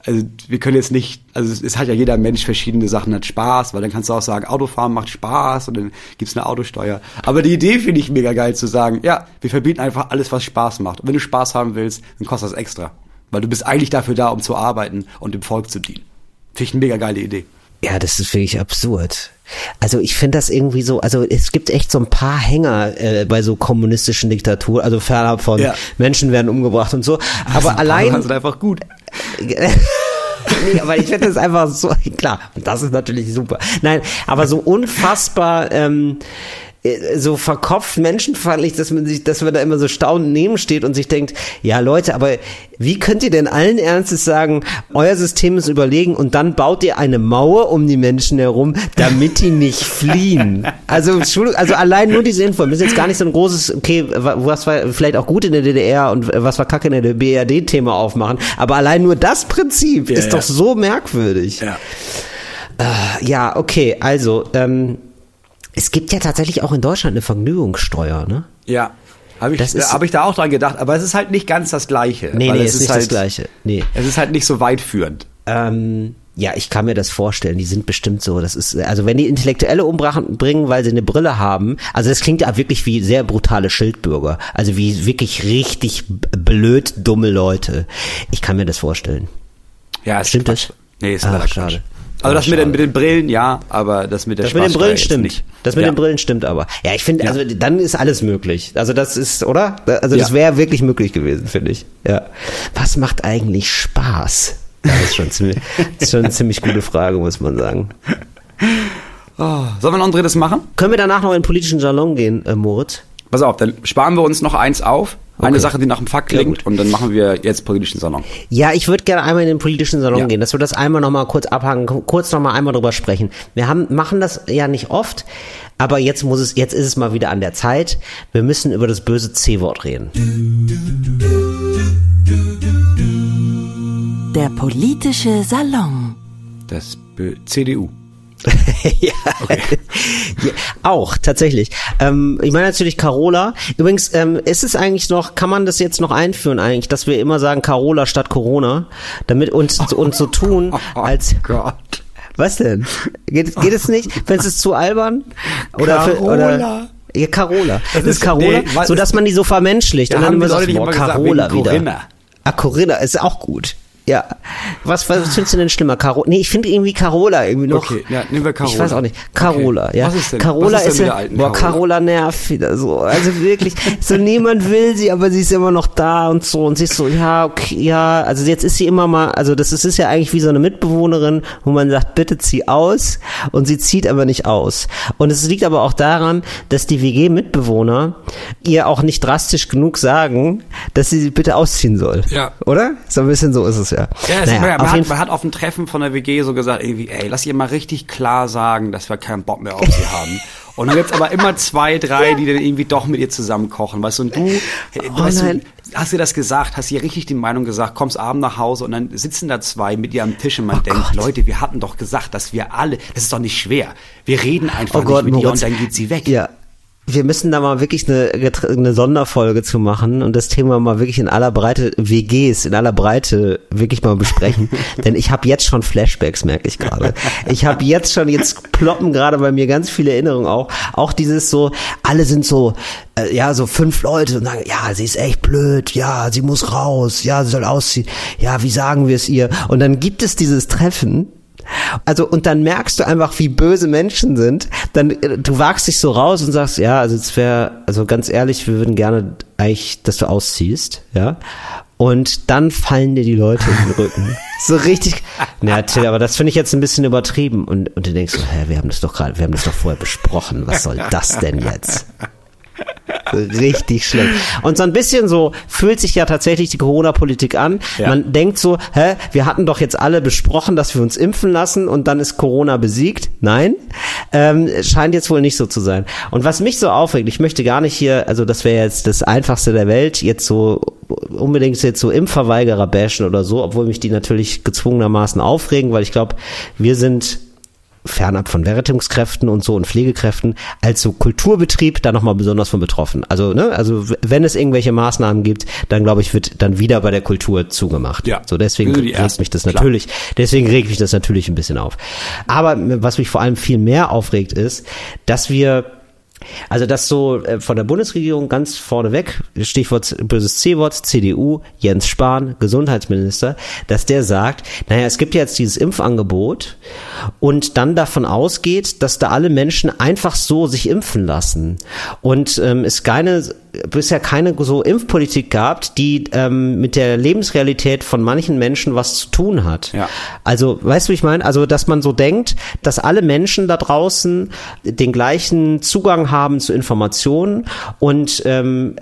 also wir können jetzt nicht, also es, es hat ja jeder Mensch verschiedene Sachen, hat Spaß, weil dann kannst du auch sagen, Autofahren macht Spaß und dann gibt's eine Autosteuer. Aber die Idee finde ich mega geil zu sagen, ja, wir verbieten einfach alles, was Spaß macht. Und wenn du Spaß haben willst, dann kostet das extra. Weil du bist eigentlich dafür da, um zu arbeiten und dem Volk zu dienen. Finde ich eine mega geile Idee. Ja, das ist wirklich absurd. Also ich finde das irgendwie so, also es gibt echt so ein paar Hänger äh, bei so kommunistischen Diktaturen, also fernab von Ja. Menschen werden umgebracht und so. Aber allein, sind einfach gut. nee, aber ich finde das einfach so, klar, das ist natürlich super. Nein, aber so unfassbar, ähm, äh, so verkopft menschenfeindlich, dass man sich, dass man da immer so staunend nebensteht und sich denkt, ja Leute, aber wie könnt ihr denn allen Ernstes sagen, euer System ist überlegen und dann baut ihr eine Mauer um die Menschen herum, damit die nicht fliehen? Also, also allein nur diese Info, das ist jetzt gar nicht so ein großes, okay, wa- was war vielleicht auch gut in der DDR und was war kacke in der BRD-Thema aufmachen, aber allein nur das Prinzip Ja, ist ja. doch so merkwürdig. Ja. Ja, okay, also ähm, es gibt ja tatsächlich auch in Deutschland eine Vergnügungssteuer, ne? Ja. Habe ich, ist- hab ich da auch dran gedacht, aber es ist halt nicht ganz das Gleiche. Nee, nee, es ist nicht halt, das Gleiche. Nee. Es ist halt nicht so weitführend. Ähm, ja, ich kann mir das vorstellen. Die sind bestimmt so. Das ist, also wenn die Intellektuelle umbringen, weil sie eine Brille haben, also das klingt ja wirklich wie sehr brutale Schildbürger. Also wie wirklich richtig blöd dumme Leute. Ich kann mir das vorstellen. Ja, es Stimmt Quatsch. das? Nee, ist Ah, leider schade. Also das mit den, mit den Brillen, ja, aber das mit der Das mit den Brillen stimmt. Nicht. Das mit ja. den Brillen stimmt aber. Ja, ich finde, Ja. also dann ist alles möglich. Also das ist, oder? Also das Ja. wäre wirklich möglich gewesen, finde ich. Ja. Was macht eigentlich Spaß? Das ist schon, ziemlich, ist schon eine ziemlich gute Frage, muss man sagen. Oh, sollen wir noch ein drittes machen? Können wir danach noch in den politischen Salon gehen, äh, Moritz? Pass auf, dann sparen wir uns noch eins auf. Eine Okay. Sache, die nach dem Fakt klingt und dann machen wir jetzt politischen Salon. Ja, ich würde gerne einmal in den politischen Salon Ja. gehen, dass wir das einmal noch mal kurz abhaken, kurz noch mal einmal drüber sprechen. Wir haben, machen das ja nicht oft, aber jetzt muss es, jetzt ist es mal wieder an der Zeit. Wir müssen über das böse C-Wort reden. Der politische Salon. Das Bö CDU. ja. ja, auch tatsächlich. Ähm, ich meine natürlich Carola. Übrigens, ähm, ist es eigentlich noch, kann man das jetzt noch einführen eigentlich, dass wir immer sagen Carola statt Corona, damit uns und so tun, als Oh Gott. was denn? Geht, geht es nicht? Findest es zu albern? Oder für, Carola. oder ja, Carola. Das, ist- ist Carola, nee, so dass man die so vermenschlicht Da und dann immer nicht boah, Carola wieder. Corinna. Ah, Corinna ist auch gut. Ja. Was, was findest du denn schlimmer? Caro nee, ich finde irgendwie Carola irgendwie noch. Okay, ja, nehmen wir Carola. Ich weiß auch nicht. Carola, Okay. ja. Was ist denn- Carola was ist denn ist, ja, boah, Carola? Carola nervt wieder so. Also wirklich, so niemand will sie, aber sie ist immer noch da und so. Und sie ist so, ja, okay, ja. Also jetzt ist sie immer mal, also das ist, ist ja eigentlich wie so eine Mitbewohnerin, wo man sagt, bitte zieh aus. Und sie zieht aber nicht aus. Und es liegt aber auch daran, dass die WG-Mitbewohner ihr auch nicht drastisch genug sagen, dass sie sie bitte ausziehen soll. Ja. Oder? So ein bisschen so ist es ja. Ja, es, Naja, man, man, hat, man hat auf dem Treffen von der WG so gesagt, irgendwie, ey, lass ihr mal richtig klar sagen, dass wir keinen Bock mehr auf sie haben. Und dann gibt's aber immer zwei, drei, die dann irgendwie doch mit ihr zusammen kochen, weißt du, und du, Oh weißt du, hast ihr das gesagt, hast ihr richtig die Meinung gesagt, kommst abend nach Hause und dann sitzen da zwei mit ihr am Tisch und man denkt, Oh Gott. Leute, wir hatten doch gesagt, dass wir alle, das ist doch nicht schwer. Wir reden einfach Oh Gott, nicht mit ihr Moritz. und dann geht sie weg. Ja. Wir müssen da mal wirklich eine, eine Sonderfolge zu machen und das Thema mal wirklich in aller Breite, WGs in aller Breite wirklich mal besprechen. Denn ich habe jetzt schon Flashbacks, merke ich gerade. Ich habe jetzt schon, jetzt ploppen gerade bei mir ganz viele Erinnerungen auch. Auch dieses so, alle sind so, äh, ja, so fünf Leute und sagen, ja, sie ist echt blöd, ja, sie muss raus, ja, sie soll ausziehen, ja, wie sagen wir es ihr? Und dann gibt es dieses Treffen, also und dann merkst du einfach, wie böse Menschen sind. Dann äh, du wagst dich so raus und sagst, ja, also es wäre, also ganz ehrlich, wir würden gerne eigentlich, dass du ausziehst, ja. Und dann fallen dir die Leute in den Rücken. So richtig. Na, Till, aber das finde ich jetzt ein bisschen übertrieben. Und, und du denkst, so, hä, wir haben das doch gerade, wir haben das doch vorher besprochen. Was soll das denn jetzt? Richtig schlimm. Und so ein bisschen so fühlt sich ja tatsächlich die Corona-Politik an. Ja. Man denkt so, hä, wir hatten doch jetzt alle besprochen, dass wir uns impfen lassen und dann ist Corona besiegt. Nein, ähm, scheint jetzt wohl nicht so zu sein. Und was mich so aufregt, ich möchte gar nicht hier, also das wäre jetzt das Einfachste der Welt, jetzt so unbedingt jetzt so Impfverweigerer bashen oder so, obwohl mich die natürlich gezwungenermaßen aufregen, weil ich glaube, wir sind fernab von Rettungskräften und so und Pflegekräften als so Kulturbetrieb da nochmal besonders von betroffen. Also, ne, also wenn es irgendwelche Maßnahmen gibt, dann glaube ich, wird dann wieder bei der Kultur zugemacht. Ja. So deswegen Also regt mich das klar. natürlich, deswegen regt mich das natürlich ein bisschen auf. Aber was mich vor allem viel mehr aufregt ist, dass wir also das so äh, von der Bundesregierung ganz vorneweg, Stichwort böses C-Wort, CDU, Jens Spahn, Gesundheitsminister, dass der sagt, naja, es gibt ja jetzt dieses Impfangebot und dann davon ausgeht, dass da alle Menschen einfach so sich impfen lassen. Und ähm, es keine bisher keine so Impfpolitik gab, die ähm, mit der Lebensrealität von manchen Menschen was zu tun hat. Ja. Also, weißt du, wie ich meine? Also, dass man so denkt, dass alle Menschen da draußen den gleichen Zugang haben zu Informationen und ähm,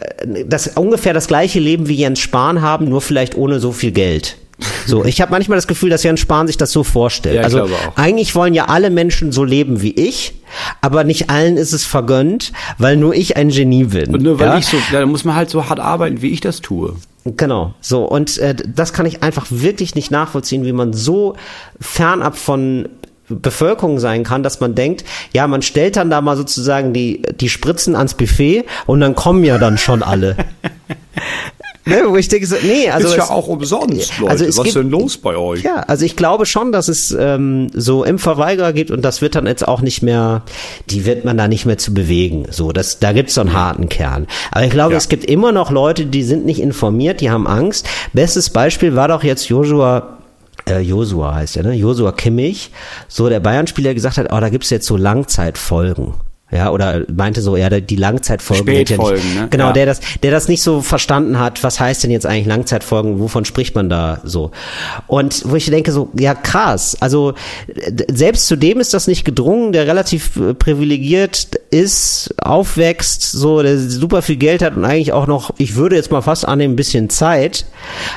das ungefähr das gleiche Leben wie Jens Spahn haben, nur vielleicht ohne so viel Geld. So, ich habe manchmal das Gefühl, dass Jens Spahn sich das so vorstellt. Ja, also eigentlich wollen ja alle Menschen so leben wie ich, aber nicht allen ist es vergönnt, weil nur ich ein Genie bin. Und nur weil ja? ich so, ja, dann muss man halt so hart arbeiten, wie ich das tue. Genau, so und äh, das kann ich einfach wirklich nicht nachvollziehen, wie man so fernab von Bevölkerung sein kann, dass man denkt, ja, man stellt dann da mal sozusagen die die Spritzen ans Buffet und dann kommen ja dann schon alle. ne, wo ich denke, so, nee, also ist ja es- auch umsonst, Leute. Also es Was gibt- denn los bei euch? ja, also ich glaube schon, dass es ähm, so Impfverweigerer gibt und das wird dann jetzt auch nicht mehr, die wird man da nicht mehr zu bewegen. So, das, da gibt's so einen harten Kern. Aber ich glaube, Ja. es gibt immer noch Leute, die sind nicht informiert, die haben Angst. Bestes Beispiel war doch jetzt Joshua äh, Josua heißt er, ne? Josua Kimmich, so der Bayern-Spieler der gesagt hat, oh, da gibt's jetzt so Langzeitfolgen. Ja, oder meinte so, ja, die Langzeitfolgen. wird ja Spätfolgen, nicht, ne? Genau, Ja. der das, der das nicht so verstanden hat, was heißt denn jetzt eigentlich Langzeitfolgen, wovon spricht man da so? Und wo ich denke so, ja krass, also selbst zu dem ist das nicht gedrungen, der relativ äh, privilegiert ist, aufwächst, so, der super viel Geld hat und eigentlich auch noch, ich würde jetzt mal fast annehmen, ein bisschen Zeit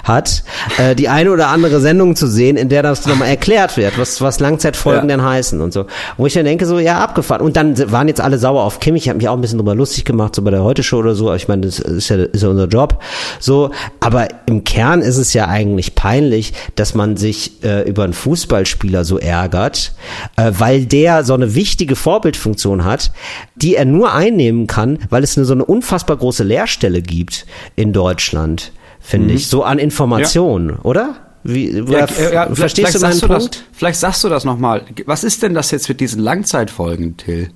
hat, äh, die eine oder andere Sendung zu sehen, in der das nochmal erklärt wird, was, was Langzeitfolgen Ja. denn heißen und so. Wo ich dann denke so, ja, abgefahren. Und dann waren jetzt alle sauer auf Kim. Ich habe mich auch ein bisschen drüber lustig gemacht, so bei der Heute-Show oder so. Aber Ich meine, das ist ja, ist ja unser Job. So, aber im Kern ist es ja eigentlich peinlich, dass man sich äh, über einen Fußballspieler so ärgert, äh, weil der so eine wichtige Vorbildfunktion hat, die er nur einnehmen kann, weil es eine, so eine unfassbar große Leerstelle gibt in Deutschland, finde ich, so an Informationen, oder? Wie, Ja, ja, verstehst du meinen Punkt? Das, vielleicht sagst du das nochmal. Was ist denn das jetzt mit diesen Langzeitfolgen, Till?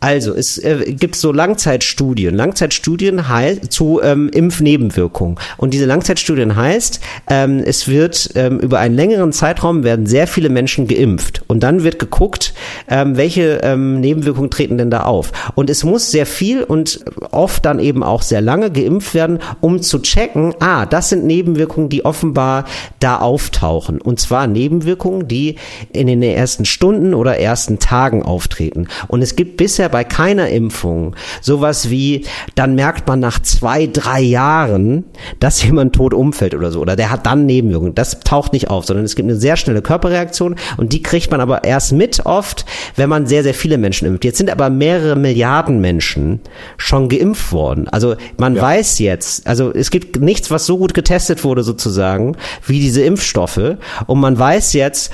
Also, es äh, gibt so Langzeitstudien. Langzeitstudien zu ähm, Impfnebenwirkungen. Und diese Langzeitstudien heißt, ähm, es wird ähm, über einen längeren Zeitraum werden sehr viele Menschen geimpft. Und dann wird geguckt, ähm, welche ähm, Nebenwirkungen treten denn da auf. Und es muss sehr viel und oft dann eben auch sehr lange geimpft werden, um zu checken, ah, das sind Nebenwirkungen, die offenbar da auftauchen. Und zwar Nebenwirkungen, die in den ersten Stunden oder ersten Tagen auftreten. Und es gibt bisher bei keiner Impfung sowas wie, dann merkt man nach zwei, drei Jahren, dass jemand tot umfällt oder so. Oder der hat dann Nebenwirkungen. Das taucht nicht auf, sondern es gibt eine sehr schnelle Körperreaktion und die kriegt man aber erst mit oft, wenn man sehr, sehr viele Menschen impft. Jetzt sind aber mehrere Milliarden Menschen schon geimpft worden. Also man weiß jetzt, also es gibt nichts, was so gut getestet wurde sozusagen, wie diese Impfstoffe. Und man weiß jetzt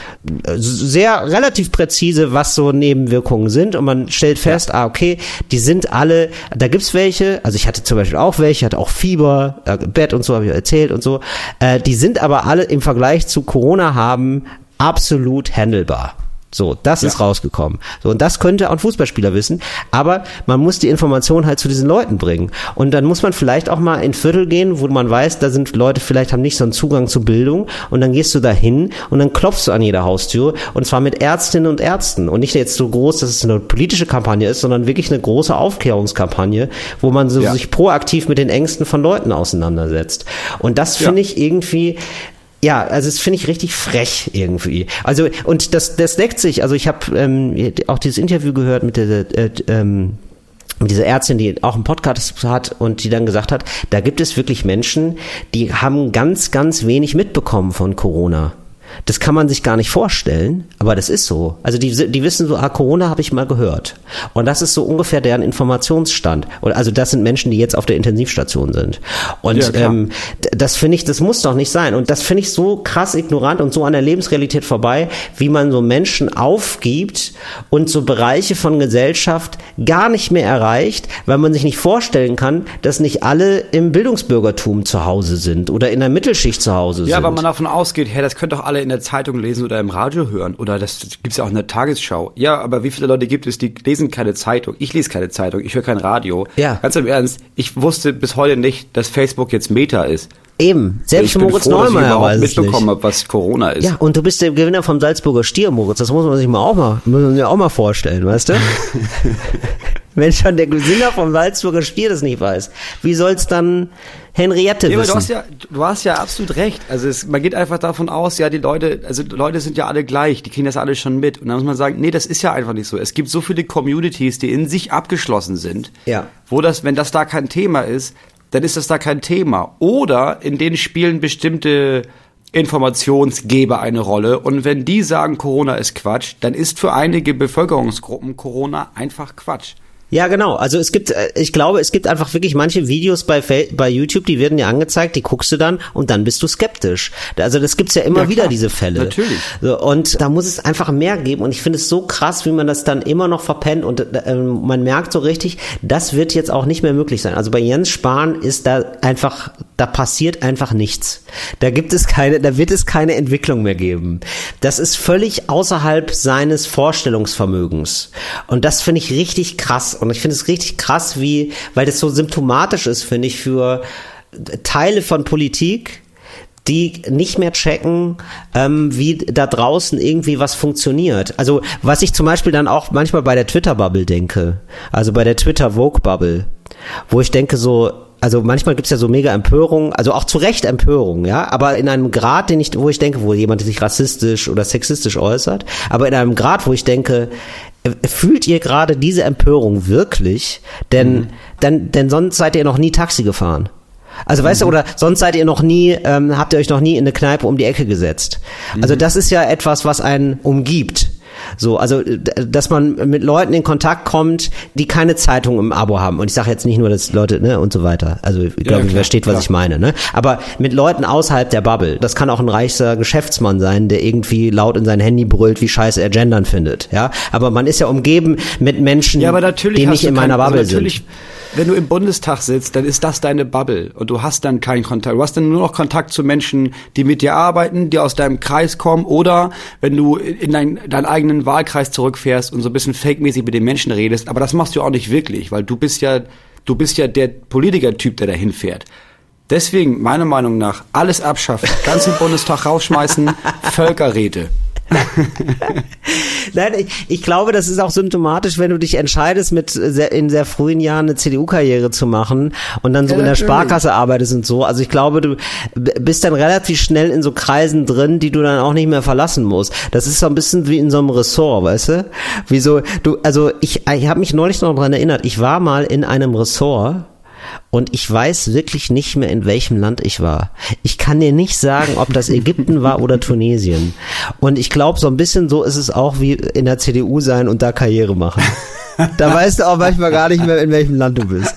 sehr relativ präzise, was so Nebenwirkungen sind. Und man stellt fest, ah, okay, die sind alle, da gibt's welche, also ich hatte zum Beispiel auch welche, hatte auch Fieber, äh, Bett und so, habe ich erzählt und so. Äh, die sind aber alle im Vergleich zu Corona haben absolut handelbar. So, das ist rausgekommen. So, und das könnte auch ein Fußballspieler wissen. Aber man muss die Information halt zu diesen Leuten bringen. Und dann muss man vielleicht auch mal in Viertel gehen, wo man weiß, da sind Leute, vielleicht haben nicht so einen Zugang zu Bildung. Und dann gehst du da hin und dann klopfst du an jeder Haustür. Und zwar mit Ärztinnen und Ärzten. Und nicht jetzt so groß, dass es eine politische Kampagne ist, sondern wirklich eine große Aufklärungskampagne, wo man so Ja. sich proaktiv mit den Ängsten von Leuten auseinandersetzt. Und das Ja. finde ich irgendwie, ja, also das finde ich richtig frech irgendwie. Also und das das deckt sich. Also ich habe ähm, auch dieses Interview gehört mit der äh, ähm, diese Ärztin, die auch einen Podcast hat und die dann gesagt hat, da gibt es wirklich Menschen, die haben ganz, ganz wenig mitbekommen von Corona. Das kann man sich gar nicht vorstellen, aber das ist so. Also die, die wissen so, ah, Corona habe ich mal gehört. Und das ist so ungefähr deren Informationsstand. Und also das sind Menschen, die jetzt auf der Intensivstation sind. Und ja, ähm, das finde ich, das muss doch nicht sein. Und das finde ich so krass ignorant und so an der Lebensrealität vorbei, wie man so Menschen aufgibt und so Bereiche von Gesellschaft gar nicht mehr erreicht, weil man sich nicht vorstellen kann, dass nicht alle im Bildungsbürgertum zu Hause sind oder in der Mittelschicht zu Hause ja, sind. Ja, weil man davon ausgeht, hey, das könnte doch alle in der Zeitung lesen oder im Radio hören oder das gibt's ja auch in der Tagesschau. Ja, aber wie viele Leute gibt es, die lesen keine Zeitung? Ich lese keine Zeitung, ich höre kein Radio. Ja. Ganz im Ernst, ich wusste bis heute nicht, dass Facebook jetzt Meta ist. Eben, selbst Moritz froh, Neumeier weiß es mitbekommen habe, was Corona ist. Ja, und du bist der Gewinner vom Salzburger Stier, Moritz. Das muss man sich mal auch mal, man sich auch mal vorstellen, weißt du? Wenn schon der Gewinner vom Salzburger Stier das nicht weiß, wie soll's dann Henriette ja, wissen? Du hast ja, du hast ja absolut recht. Also es, man geht einfach davon aus, ja, die Leute, also die Leute sind ja alle gleich, die kriegen das alle schon mit. Und dann muss man sagen, nee, das ist ja einfach nicht so. Es gibt so viele Communities, die in sich abgeschlossen sind, ja. wo das, wenn das da kein Thema ist, dann ist das da kein Thema. Oder in denen spielen bestimmte Informationsgeber eine Rolle. Und wenn die sagen, Corona ist Quatsch, dann ist für einige Bevölkerungsgruppen Corona einfach Quatsch. Ja, genau. Also es gibt, äh, ich glaube, es gibt einfach wirklich manche Videos bei, bei YouTube, die werden dir angezeigt, die guckst du dann und dann bist du skeptisch. Also das gibt's ja immer ja, wieder, diese Fälle. Natürlich. So, und da muss es einfach mehr geben. Und ich finde es so krass, wie man das dann immer noch verpennt. Und äh, man merkt so richtig, das wird jetzt auch nicht mehr möglich sein. Also bei Jens Spahn ist da einfach, da passiert einfach nichts. Da gibt es keine, da wird es keine Entwicklung mehr geben. Das ist völlig außerhalb seines Vorstellungsvermögens. Und das finde ich richtig krass. Und ich finde es richtig krass, wie, weil das so symptomatisch ist, finde ich, für Teile von Politik, die nicht mehr checken, ähm, wie da draußen irgendwie was funktioniert. Also was ich zum Beispiel dann auch manchmal bei der Twitter-Bubble denke, also bei der Twitter-Vogue-Bubble, wo ich denke so, also manchmal gibt's ja so mega Empörung, also auch zu Recht Empörung, ja, aber in einem Grad, den ich, wo ich denke, wo jemand sich rassistisch oder sexistisch äußert, aber in einem Grad, wo ich denke, Fühlt ihr gerade diese Empörung wirklich? Denn, mhm. denn, denn sonst seid ihr noch nie Taxi gefahren. Also weißt mhm. du, oder sonst seid ihr noch nie, ähm, habt ihr euch noch nie in eine Kneipe um die Ecke gesetzt. Also mhm. das ist ja etwas, was einen umgibt. So, also dass man mit Leuten in Kontakt kommt, die keine Zeitung im Abo haben. Und ich sage jetzt nicht nur, dass Leute, ne, und so weiter. Also ich glaube, ja, ihr versteht, was klar. ich meine, ne? Aber mit Leuten außerhalb der Bubble. Das kann auch ein reichster Geschäftsmann sein, der irgendwie laut in sein Handy brüllt, wie scheiße er gendern findet. Ja. Aber man ist ja umgeben mit Menschen, ja, die nicht in meiner Bubble also sind wenn du im Bundestag sitzt, dann ist das deine Bubble und du hast dann keinen Kontakt. Du hast dann nur noch Kontakt zu Menschen, die mit dir arbeiten, die aus deinem Kreis kommen oder wenn du in dein, deinen eigenen Wahlkreis zurückfährst und so ein bisschen fake-mäßig mit den Menschen redest. Aber das machst du auch nicht wirklich, weil du bist ja, du bist ja der Politikertyp, der dahin fährt. Deswegen, meiner Meinung nach, alles abschaffen, ganz im Bundestag rausschmeißen, Völkerräte. Nein, ich, ich, glaube, das ist auch symptomatisch, wenn du dich entscheidest, mit sehr, in sehr frühen Jahren eine CDU-Karriere zu machen und dann so ja, in der Sparkasse arbeitest und so. Also ich glaube, du bist dann relativ schnell in so Kreisen drin, die du dann auch nicht mehr verlassen musst. Das ist so ein bisschen wie in so einem Ressort, weißt du? Wieso, du, also ich, ich habe mich neulich noch daran erinnert, ich war mal in einem Ressort und ich weiß wirklich nicht mehr, in welchem Land ich war. Ich kann dir nicht sagen, ob das Ägypten war oder Tunesien. Und ich glaube, so ein bisschen so ist es auch wie in der CDU sein und da Karriere machen. Da weißt du auch manchmal gar nicht mehr, in welchem Land du bist.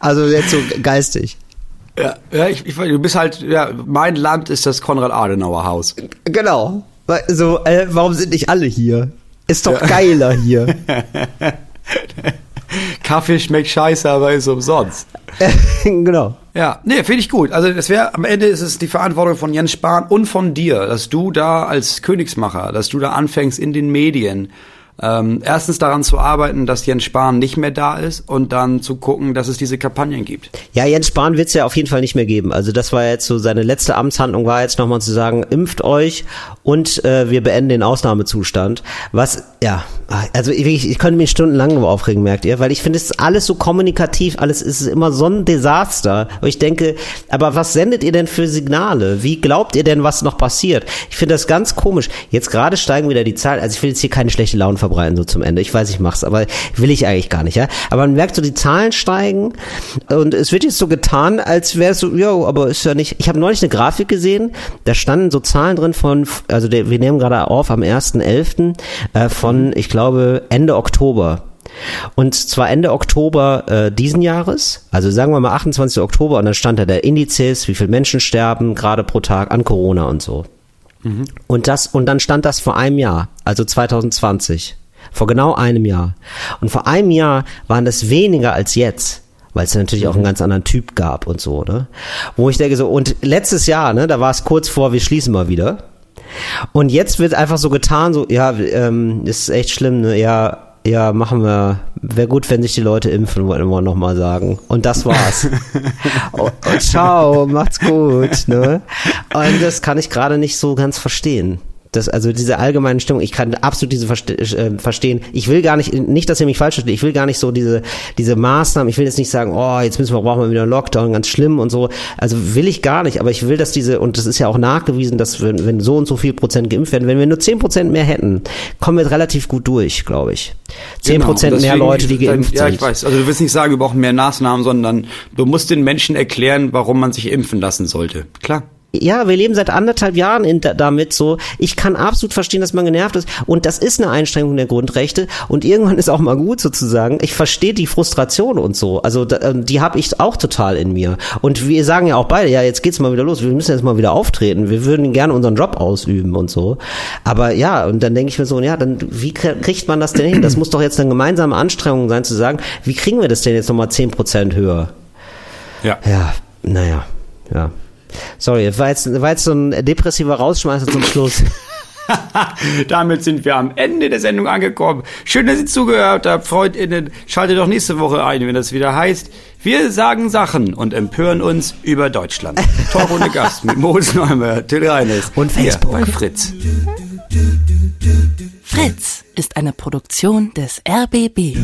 Also jetzt so geistig. Ja, ja ich, ich, du bist halt, ja, mein Land ist das Konrad-Adenauer-Haus. Genau. So, äh, warum sind nicht alle hier? Ist doch ja. geiler hier. Kaffee schmeckt scheiße, aber ist umsonst. genau. Ja, nee, finde ich gut. Also das wäre am Ende ist es die Verantwortung von Jens Spahn und von dir, dass du da als Königsmacher, dass du da anfängst in den Medien ähm, erstens daran zu arbeiten, dass Jens Spahn nicht mehr da ist und dann zu gucken, dass es diese Kampagnen gibt. Ja, Jens Spahn wird es ja auf jeden Fall nicht mehr geben. Also das war jetzt so seine letzte Amtshandlung war jetzt nochmal zu sagen, impft euch und äh, wir beenden den Ausnahmezustand. Was, ja, also ich, ich könnte mich stundenlang aufregen, merkt ihr, weil ich finde, es ist alles so kommunikativ, alles ist immer so ein Desaster. Und ich denke, aber was sendet ihr denn für Signale? Wie glaubt ihr denn, was noch passiert? Ich finde das ganz komisch. Jetzt gerade steigen wieder die Zahlen, also ich will jetzt hier keine schlechte Laune verbreiten, so zum Ende. Ich weiß, ich mach's, aber will ich eigentlich gar nicht, ja. Aber man merkt so, die Zahlen steigen und es wird jetzt so getan, als wäre es so, ja, aber ist ja nicht. Ich habe neulich eine Grafik gesehen, da standen so Zahlen drin von, also der, wir nehmen gerade auf am 1.11. Äh, von, ich glaube, Ende Oktober. Und zwar Ende Oktober äh, diesen Jahres, also sagen wir mal 28. Oktober, und dann stand da der Indizes, wie viele Menschen sterben gerade pro Tag an Corona und so. Mhm. Und das, und dann stand das vor einem Jahr, also 2020. Vor genau einem Jahr. Und vor einem Jahr waren das weniger als jetzt weil es natürlich auch einen ganz anderen Typ gab und so, ne? Wo ich denke so, und letztes Jahr, ne, da war es kurz vor, wir schließen mal wieder. Und jetzt wird einfach so getan, so, ja, ähm, ist echt schlimm, ne? Ja, ja, machen wir. Wäre gut, wenn sich die Leute impfen, wollten wir nochmal sagen. Und das war's. und, und ciao, macht's gut, ne? Und das kann ich gerade nicht so ganz verstehen. Das, also diese allgemeine Stimmung, ich kann absolut diese Verste äh, verstehen. Ich will gar nicht, nicht, dass ihr mich falsch versteht, ich will gar nicht so diese, diese Maßnahmen, ich will jetzt nicht sagen, oh, jetzt müssen wir, brauchen wir wieder einen Lockdown, ganz schlimm und so. Also will ich gar nicht, aber ich will, dass diese, und das ist ja auch nachgewiesen, dass wenn, wenn so und so viel Prozent geimpft werden, wenn wir nur zehn Prozent mehr hätten, kommen wir relativ gut durch, glaube ich. Zehn genau, Prozent mehr Leute, die geimpft ja, sind. Ja, ich weiß. Also du willst nicht sagen, wir brauchen mehr Maßnahmen, sondern du musst den Menschen erklären, warum man sich impfen lassen sollte. Klar ja, wir leben seit anderthalb Jahren in, damit so. Ich kann absolut verstehen, dass man genervt ist. Und das ist eine Einschränkung der Grundrechte. Und irgendwann ist auch mal gut sozusagen. Ich verstehe die Frustration und so. Also ähm, die habe ich auch total in mir. Und wir sagen ja auch beide, ja, jetzt geht's mal wieder los. Wir müssen jetzt mal wieder auftreten. Wir würden gerne unseren Job ausüben und so. Aber ja, und dann denke ich mir so, ja, dann wie kriegt man das denn hin? Das muss doch jetzt eine gemeinsame Anstrengung sein zu sagen, wie kriegen wir das denn jetzt nochmal zehn Prozent höher? Ja. Ja, naja, ja. Sorry, war jetzt, war jetzt so ein depressiver Rausschmeißer zum Schluss. Damit sind wir am Ende der Sendung angekommen. Schön, dass ihr zugehört habt, FreundInnen. Schaltet doch nächste Woche ein, wenn das wieder heißt. Wir sagen Sachen und empören uns über Deutschland. Talk ohne Gast mit Moritz Neumer, Till Reines. Und Facebook. bei Fritz. Fritz ist eine Produktion des RBB.